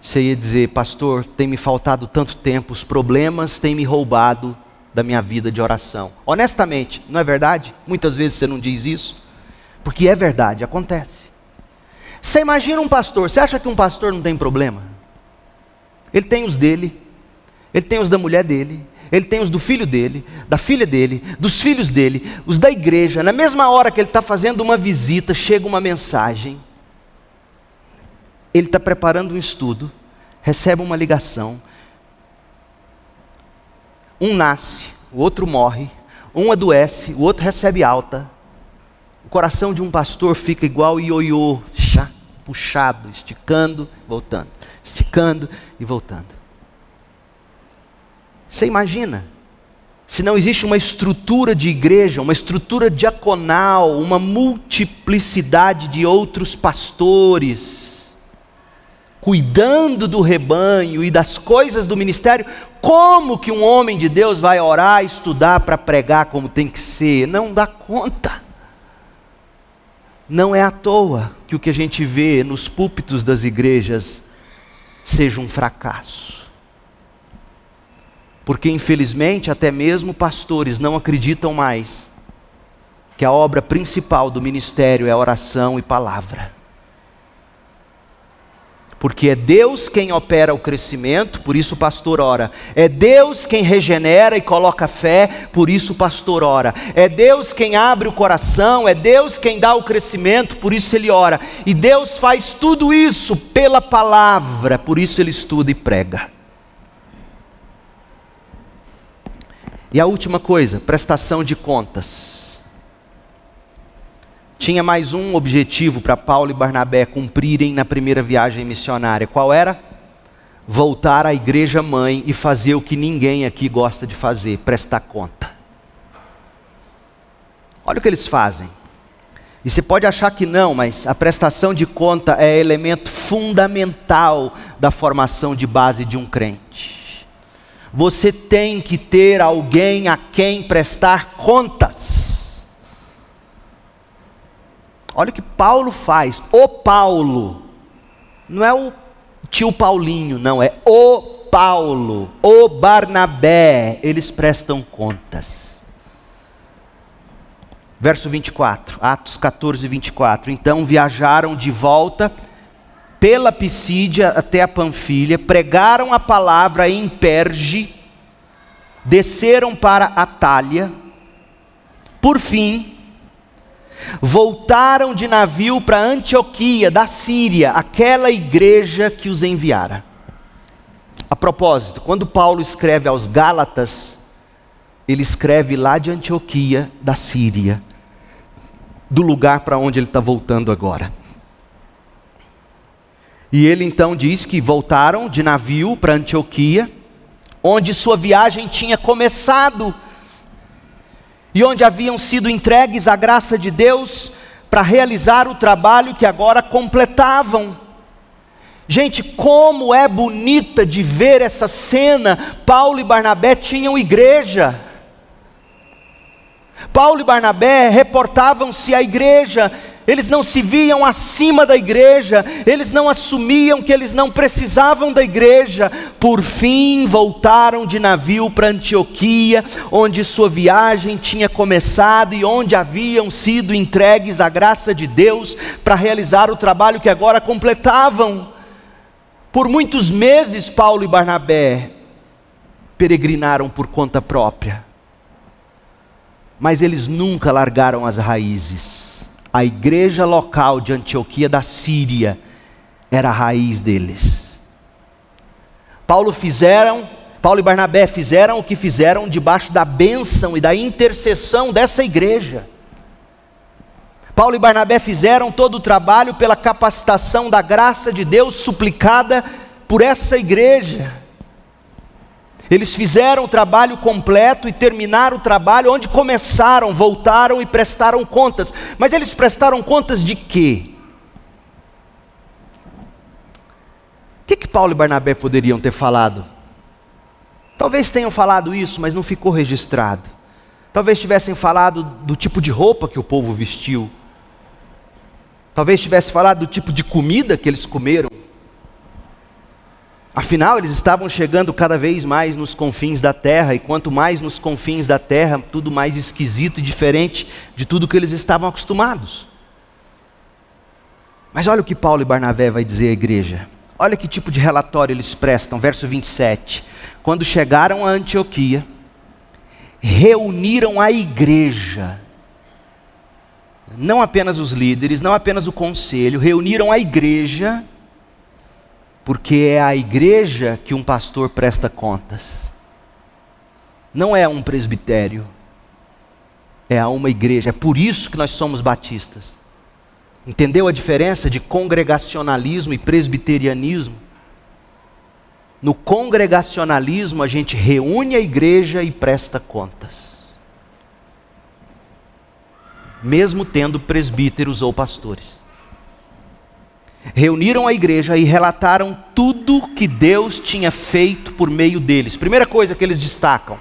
S1: Você ia dizer, pastor, tem me faltado tanto tempo, os problemas têm me roubado da minha vida de oração. Honestamente, não é verdade? Muitas vezes você não diz isso, porque é verdade, acontece. Você imagina um pastor, você acha que um pastor não tem problema? Ele tem os dele, ele tem os da mulher dele, ele tem os do filho dele, da filha dele, dos filhos dele, os da igreja. Na mesma hora que ele está fazendo uma visita, chega uma mensagem. Ele está preparando um estudo, recebe uma ligação. Um nasce, o outro morre, um adoece, o outro recebe alta. O coração de um pastor fica igual ioiô, puxado, esticando, voltando, esticando e voltando. Você imagina? Se não existe uma estrutura de igreja, uma estrutura diaconal, uma multiplicidade de outros pastores, cuidando do rebanho e das coisas do ministério, como que um homem de Deus vai orar, estudar para pregar como tem que ser? Não dá conta. Não é à toa que o que a gente vê nos púlpitos das igrejas seja um fracasso porque infelizmente até mesmo pastores não acreditam mais que a obra principal do ministério é oração e palavra. Porque é Deus quem opera o crescimento, por isso o pastor ora. É Deus quem regenera e coloca fé, por isso o pastor ora. É Deus quem abre o coração, é Deus quem dá o crescimento, por isso ele ora. E Deus faz tudo isso pela palavra, por isso ele estuda e prega. E a última coisa, prestação de contas. Tinha mais um objetivo para Paulo e Barnabé cumprirem na primeira viagem missionária. Qual era? Voltar à igreja mãe e fazer o que ninguém aqui gosta de fazer: prestar conta. Olha o que eles fazem. E você pode achar que não, mas a prestação de conta é elemento fundamental da formação de base de um crente. Você tem que ter alguém a quem prestar contas. Olha o que Paulo faz. O Paulo, não é o tio Paulinho, não, é o Paulo, o Barnabé, eles prestam contas. Verso 24, Atos 14, 24. Então viajaram de volta pela Pisídia até a Panfilha, pregaram a palavra em Perge, desceram para Atália, por fim, voltaram de navio para Antioquia, da Síria, aquela igreja que os enviara. A propósito, quando Paulo escreve aos Gálatas, ele escreve lá de Antioquia, da Síria, do lugar para onde ele está voltando agora. E ele então diz que voltaram de navio para Antioquia, onde sua viagem tinha começado e onde haviam sido entregues à graça de Deus para realizar o trabalho que agora completavam. Gente, como é bonita de ver essa cena. Paulo e Barnabé tinham igreja. Paulo e Barnabé reportavam-se à igreja, eles não se viam acima da igreja, eles não assumiam que eles não precisavam da igreja. Por fim, voltaram de navio para Antioquia, onde sua viagem tinha começado e onde haviam sido entregues à graça de Deus para realizar o trabalho que agora completavam. Por muitos meses, Paulo e Barnabé peregrinaram por conta própria, mas eles nunca largaram as raízes a igreja local de Antioquia da Síria era a raiz deles. Paulo fizeram, Paulo e Barnabé fizeram o que fizeram debaixo da bênção e da intercessão dessa igreja. Paulo e Barnabé fizeram todo o trabalho pela capacitação da graça de Deus suplicada por essa igreja. Eles fizeram o trabalho completo e terminaram o trabalho onde começaram, voltaram e prestaram contas. Mas eles prestaram contas de quê? O que, que Paulo e Barnabé poderiam ter falado? Talvez tenham falado isso, mas não ficou registrado. Talvez tivessem falado do tipo de roupa que o povo vestiu. Talvez tivesse falado do tipo de comida que eles comeram. Afinal, eles estavam chegando cada vez mais nos confins da terra, e quanto mais nos confins da terra, tudo mais esquisito e diferente de tudo que eles estavam acostumados. Mas olha o que Paulo e Barnabé vai dizer à igreja. Olha que tipo de relatório eles prestam, verso 27. Quando chegaram a Antioquia, reuniram a igreja, não apenas os líderes, não apenas o conselho, reuniram a igreja porque é a igreja que um pastor presta contas. Não é um presbitério, é a uma igreja. É por isso que nós somos batistas. Entendeu a diferença de congregacionalismo e presbiterianismo? No congregacionalismo, a gente reúne a igreja e presta contas, mesmo tendo presbíteros ou pastores reuniram a igreja e relataram tudo que Deus tinha feito por meio deles. Primeira coisa que eles destacam: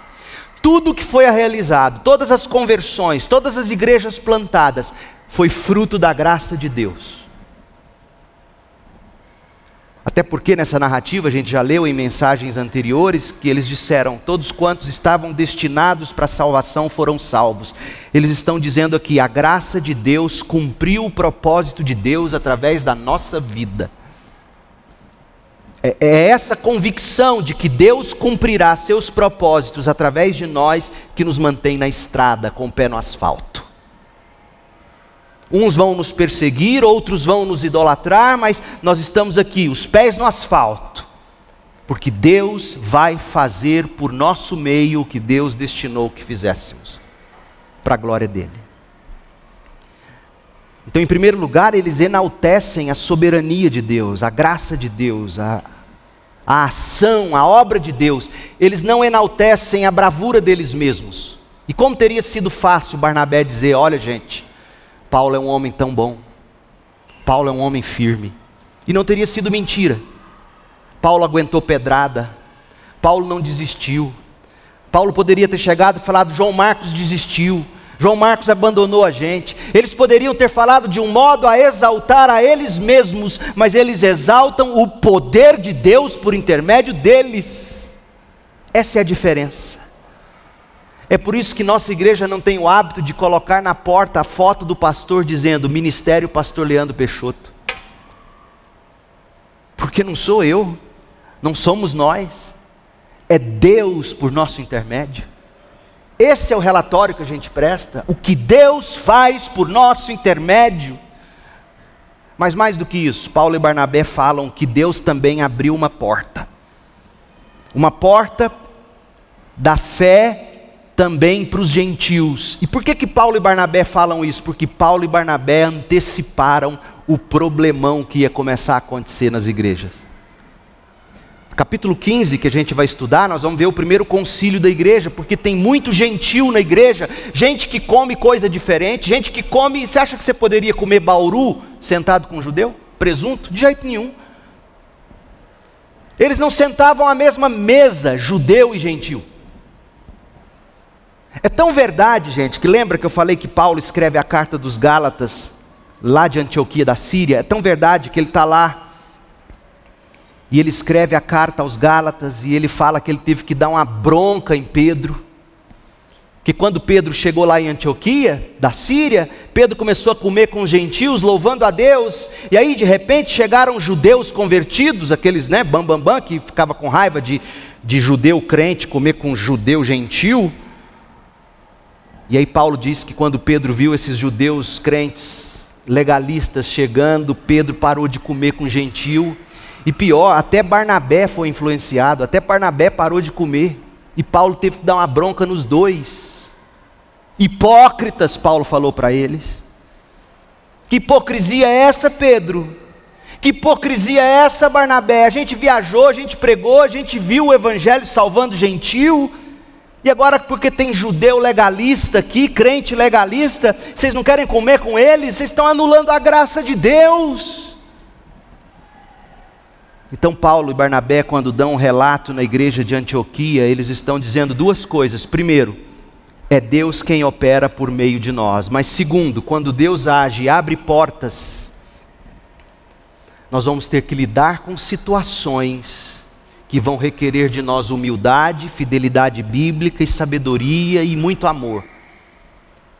S1: tudo que foi realizado, todas as conversões, todas as igrejas plantadas, foi fruto da graça de Deus. Até porque nessa narrativa a gente já leu em mensagens anteriores que eles disseram: todos quantos estavam destinados para a salvação foram salvos. Eles estão dizendo aqui: a graça de Deus cumpriu o propósito de Deus através da nossa vida. É, é essa convicção de que Deus cumprirá seus propósitos através de nós que nos mantém na estrada com o pé no asfalto. Uns vão nos perseguir, outros vão nos idolatrar, mas nós estamos aqui, os pés no asfalto, porque Deus vai fazer por nosso meio o que Deus destinou que fizéssemos, para a glória dEle. Então, em primeiro lugar, eles enaltecem a soberania de Deus, a graça de Deus, a, a ação, a obra de Deus. Eles não enaltecem a bravura deles mesmos. E como teria sido fácil Barnabé dizer: olha, gente, Paulo é um homem tão bom. Paulo é um homem firme. E não teria sido mentira. Paulo aguentou pedrada. Paulo não desistiu. Paulo poderia ter chegado e falado: João Marcos desistiu. João Marcos abandonou a gente. Eles poderiam ter falado de um modo a exaltar a eles mesmos, mas eles exaltam o poder de Deus por intermédio deles. Essa é a diferença. É por isso que nossa igreja não tem o hábito de colocar na porta a foto do pastor dizendo Ministério Pastor Leandro Peixoto. Porque não sou eu, não somos nós, é Deus por nosso intermédio. Esse é o relatório que a gente presta, o que Deus faz por nosso intermédio. Mas mais do que isso, Paulo e Barnabé falam que Deus também abriu uma porta. Uma porta da fé também para os gentios. E por que que Paulo e Barnabé falam isso? Porque Paulo e Barnabé anteciparam o problemão que ia começar a acontecer nas igrejas. Capítulo 15, que a gente vai estudar, nós vamos ver o primeiro concílio da igreja, porque tem muito gentil na igreja, gente que come coisa diferente, gente que come. Você acha que você poderia comer bauru sentado com um judeu? Presunto? De jeito nenhum. Eles não sentavam à mesma mesa, judeu e gentil. É tão verdade, gente, que lembra que eu falei que Paulo escreve a carta dos Gálatas, lá de Antioquia da Síria? É tão verdade que ele está lá e ele escreve a carta aos Gálatas e ele fala que ele teve que dar uma bronca em Pedro. Que quando Pedro chegou lá em Antioquia, da Síria, Pedro começou a comer com os gentios, louvando a Deus, e aí de repente chegaram judeus convertidos, aqueles, né, bambambam, bam, bam, que ficava com raiva de, de judeu crente comer com judeu gentil. E aí Paulo diz que quando Pedro viu esses judeus crentes legalistas chegando, Pedro parou de comer com gentil. E pior, até Barnabé foi influenciado, até Barnabé parou de comer. E Paulo teve que dar uma bronca nos dois. Hipócritas, Paulo falou para eles. Que hipocrisia é essa, Pedro? Que hipocrisia é essa, Barnabé? A gente viajou, a gente pregou, a gente viu o evangelho salvando gentil e agora, porque tem judeu legalista aqui, crente legalista, vocês não querem comer com eles, vocês estão anulando a graça de Deus. Então, Paulo e Barnabé, quando dão um relato na igreja de Antioquia, eles estão dizendo duas coisas. Primeiro, é Deus quem opera por meio de nós. Mas, segundo, quando Deus age abre portas, nós vamos ter que lidar com situações que vão requerer de nós humildade, fidelidade bíblica e sabedoria e muito amor,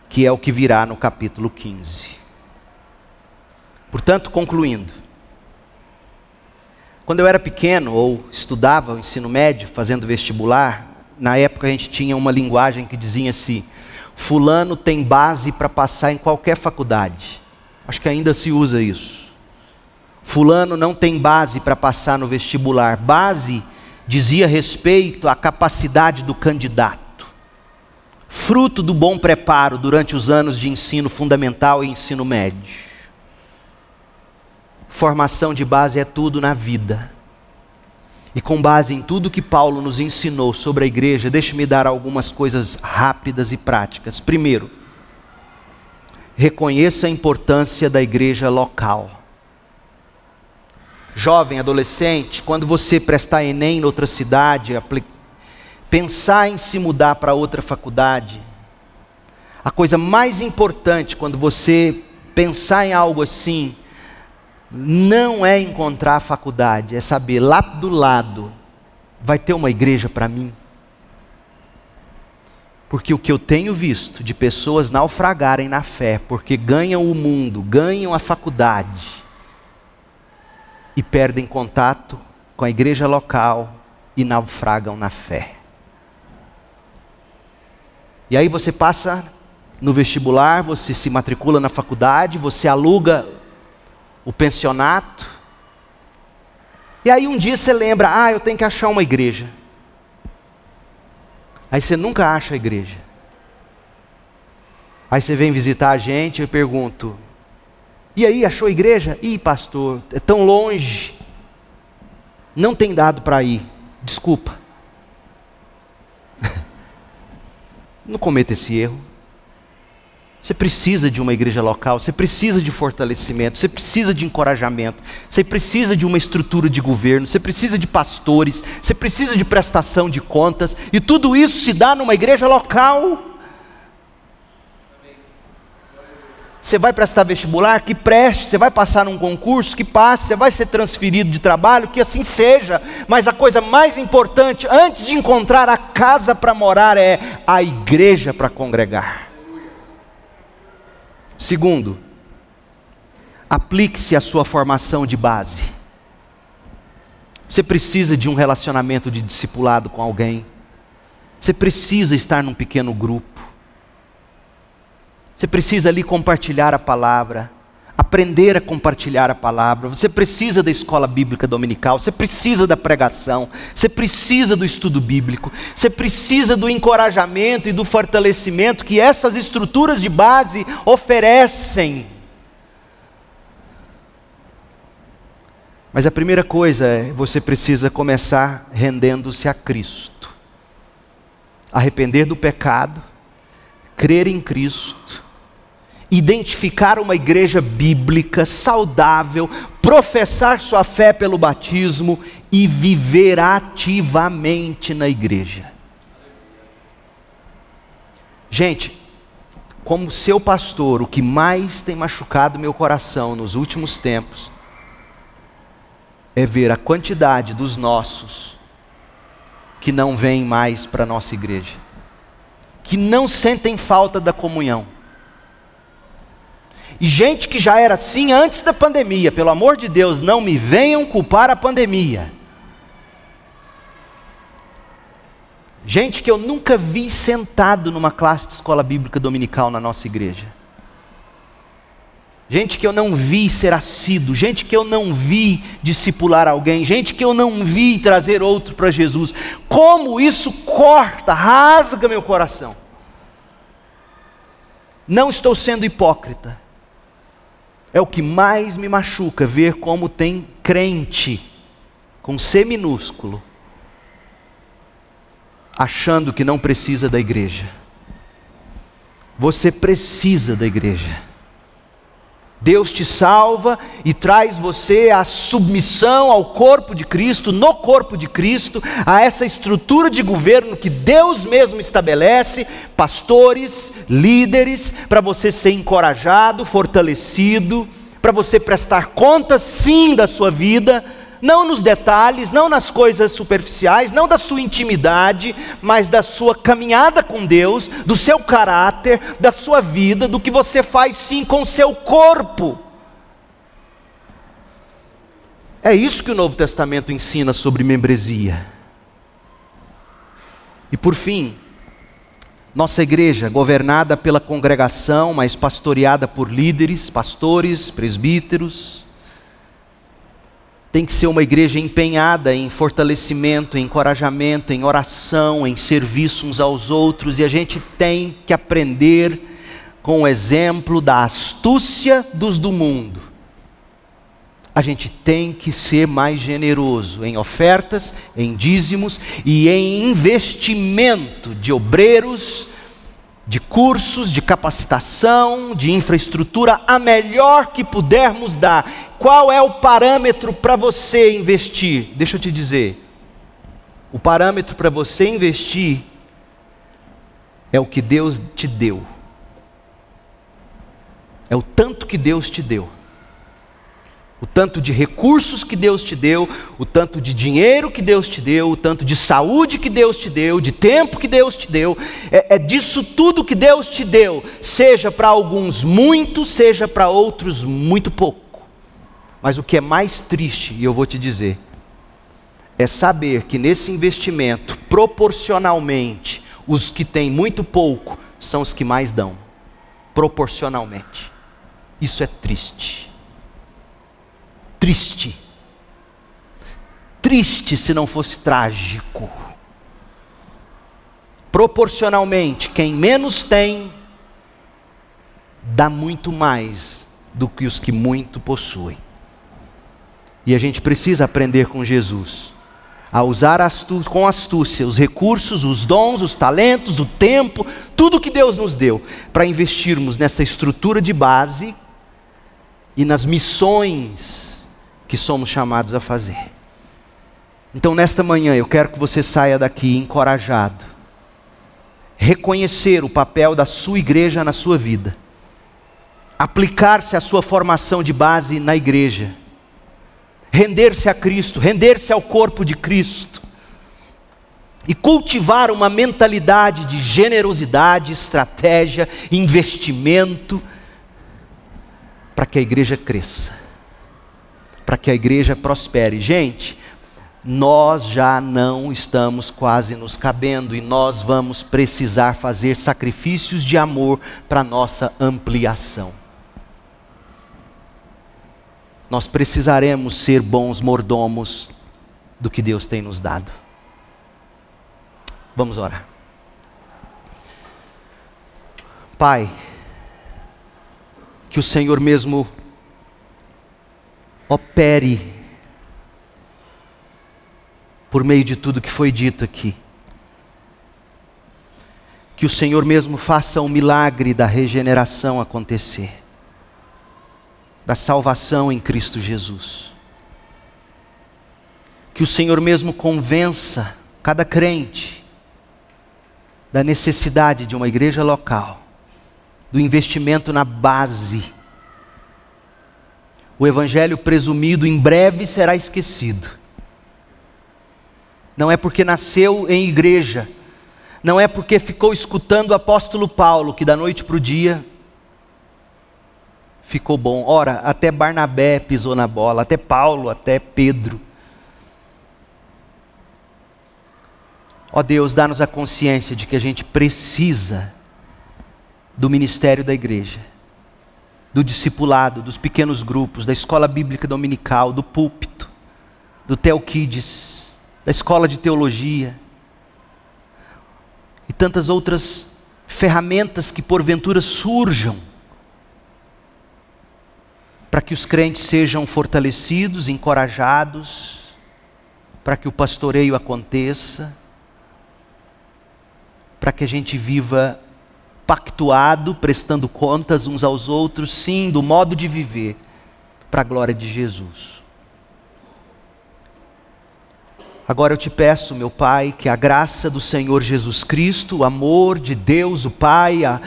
S1: que é o que virá no capítulo 15. Portanto, concluindo, quando eu era pequeno ou estudava o ensino médio, fazendo vestibular, na época a gente tinha uma linguagem que dizia assim: Fulano tem base para passar em qualquer faculdade. Acho que ainda se usa isso. Fulano não tem base para passar no vestibular. Base dizia respeito à capacidade do candidato. Fruto do bom preparo durante os anos de ensino fundamental e ensino médio. Formação de base é tudo na vida. E com base em tudo que Paulo nos ensinou sobre a igreja, deixe-me dar algumas coisas rápidas e práticas. Primeiro, reconheça a importância da igreja local jovem, adolescente, quando você prestar Enem em outra cidade, pensar em se mudar para outra faculdade, a coisa mais importante quando você pensar em algo assim, não é encontrar a faculdade, é saber lá do lado vai ter uma igreja para mim. Porque o que eu tenho visto de pessoas naufragarem na fé, porque ganham o mundo, ganham a faculdade, e perdem contato com a igreja local e naufragam na fé. E aí você passa no vestibular, você se matricula na faculdade, você aluga o pensionato. E aí um dia você lembra, ah, eu tenho que achar uma igreja. Aí você nunca acha a igreja. Aí você vem visitar a gente eu pergunto: e aí, achou a igreja? Ih, pastor, é tão longe. Não tem dado para ir. Desculpa. Não cometa esse erro. Você precisa de uma igreja local, você precisa de fortalecimento, você precisa de encorajamento, você precisa de uma estrutura de governo, você precisa de pastores, você precisa de prestação de contas, e tudo isso se dá numa igreja local. Você vai prestar vestibular? Que preste. Você vai passar num concurso? Que passe. Você vai ser transferido de trabalho? Que assim seja. Mas a coisa mais importante, antes de encontrar a casa para morar, é a igreja para congregar. Segundo, aplique-se à sua formação de base. Você precisa de um relacionamento de discipulado com alguém. Você precisa estar num pequeno grupo. Você precisa ali compartilhar a palavra, aprender a compartilhar a palavra. Você precisa da escola bíblica dominical, você precisa da pregação, você precisa do estudo bíblico, você precisa do encorajamento e do fortalecimento que essas estruturas de base oferecem. Mas a primeira coisa é você precisa começar rendendo-se a Cristo. Arrepender do pecado, crer em Cristo identificar uma igreja bíblica saudável, professar sua fé pelo batismo e viver ativamente na igreja. Gente, como seu pastor, o que mais tem machucado meu coração nos últimos tempos é ver a quantidade dos nossos que não vêm mais para a nossa igreja, que não sentem falta da comunhão e gente que já era assim antes da pandemia, pelo amor de Deus, não me venham culpar a pandemia. Gente que eu nunca vi sentado numa classe de escola bíblica dominical na nossa igreja. Gente que eu não vi ser assíduo, gente que eu não vi discipular alguém, gente que eu não vi trazer outro para Jesus. Como isso corta, rasga meu coração. Não estou sendo hipócrita. É o que mais me machuca ver como tem crente com C minúsculo achando que não precisa da igreja. Você precisa da igreja. Deus te salva e traz você à submissão ao corpo de Cristo, no corpo de Cristo, a essa estrutura de governo que Deus mesmo estabelece, pastores, líderes, para você ser encorajado, fortalecido, para você prestar contas sim da sua vida, não nos detalhes, não nas coisas superficiais, não da sua intimidade, mas da sua caminhada com Deus, do seu caráter, da sua vida, do que você faz sim com o seu corpo. É isso que o Novo Testamento ensina sobre membresia. E por fim, nossa igreja, governada pela congregação, mas pastoreada por líderes, pastores, presbíteros, tem que ser uma igreja empenhada em fortalecimento, em encorajamento, em oração, em serviço uns aos outros, e a gente tem que aprender com o exemplo da astúcia dos do mundo. A gente tem que ser mais generoso em ofertas, em dízimos e em investimento de obreiros, de cursos, de capacitação, de infraestrutura, a melhor que pudermos dar. Qual é o parâmetro para você investir? Deixa eu te dizer. O parâmetro para você investir é o que Deus te deu. É o tanto que Deus te deu o tanto de recursos que Deus te deu, o tanto de dinheiro que Deus te deu, o tanto de saúde que Deus te deu, de tempo que Deus te deu, é, é disso tudo que Deus te deu, seja para alguns muito, seja para outros muito pouco. Mas o que é mais triste, e eu vou te dizer, é saber que nesse investimento, proporcionalmente, os que têm muito pouco são os que mais dão, proporcionalmente. Isso é triste triste. Triste se não fosse trágico. Proporcionalmente, quem menos tem, dá muito mais do que os que muito possuem. E a gente precisa aprender com Jesus a usar com astúcia os recursos, os dons, os talentos, o tempo, tudo que Deus nos deu, para investirmos nessa estrutura de base e nas missões que somos chamados a fazer. Então, nesta manhã, eu quero que você saia daqui encorajado, reconhecer o papel da sua igreja na sua vida, aplicar-se à sua formação de base na igreja. Render-se a Cristo, render-se ao corpo de Cristo. E cultivar uma mentalidade de generosidade, estratégia, investimento, para que a igreja cresça, para que a igreja prospere. Gente, nós já não estamos quase nos cabendo e nós vamos precisar fazer sacrifícios de amor para nossa ampliação nós precisaremos ser bons mordomos do que Deus tem nos dado. Vamos orar. Pai, que o Senhor mesmo opere por meio de tudo que foi dito aqui. Que o Senhor mesmo faça o milagre da regeneração acontecer da salvação em Cristo Jesus. Que o Senhor mesmo convença cada crente da necessidade de uma igreja local, do investimento na base. O evangelho presumido em breve será esquecido. Não é porque nasceu em igreja, não é porque ficou escutando o apóstolo Paulo que da noite para o dia ficou bom. Ora, até Barnabé pisou na bola, até Paulo, até Pedro. Ó Deus, dá-nos a consciência de que a gente precisa do ministério da igreja, do discipulado, dos pequenos grupos, da escola bíblica dominical, do púlpito, do Teoquides, da escola de teologia e tantas outras ferramentas que porventura surjam para que os crentes sejam fortalecidos, encorajados, para que o pastoreio aconteça, para que a gente viva pactuado, prestando contas uns aos outros, sim, do modo de viver, para a glória de Jesus. Agora eu te peço, meu Pai, que a graça do Senhor Jesus Cristo, o amor de Deus, o Pai, a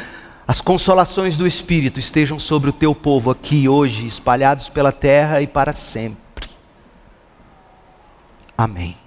S1: as consolações do Espírito estejam sobre o teu povo aqui hoje, espalhados pela terra e para sempre. Amém.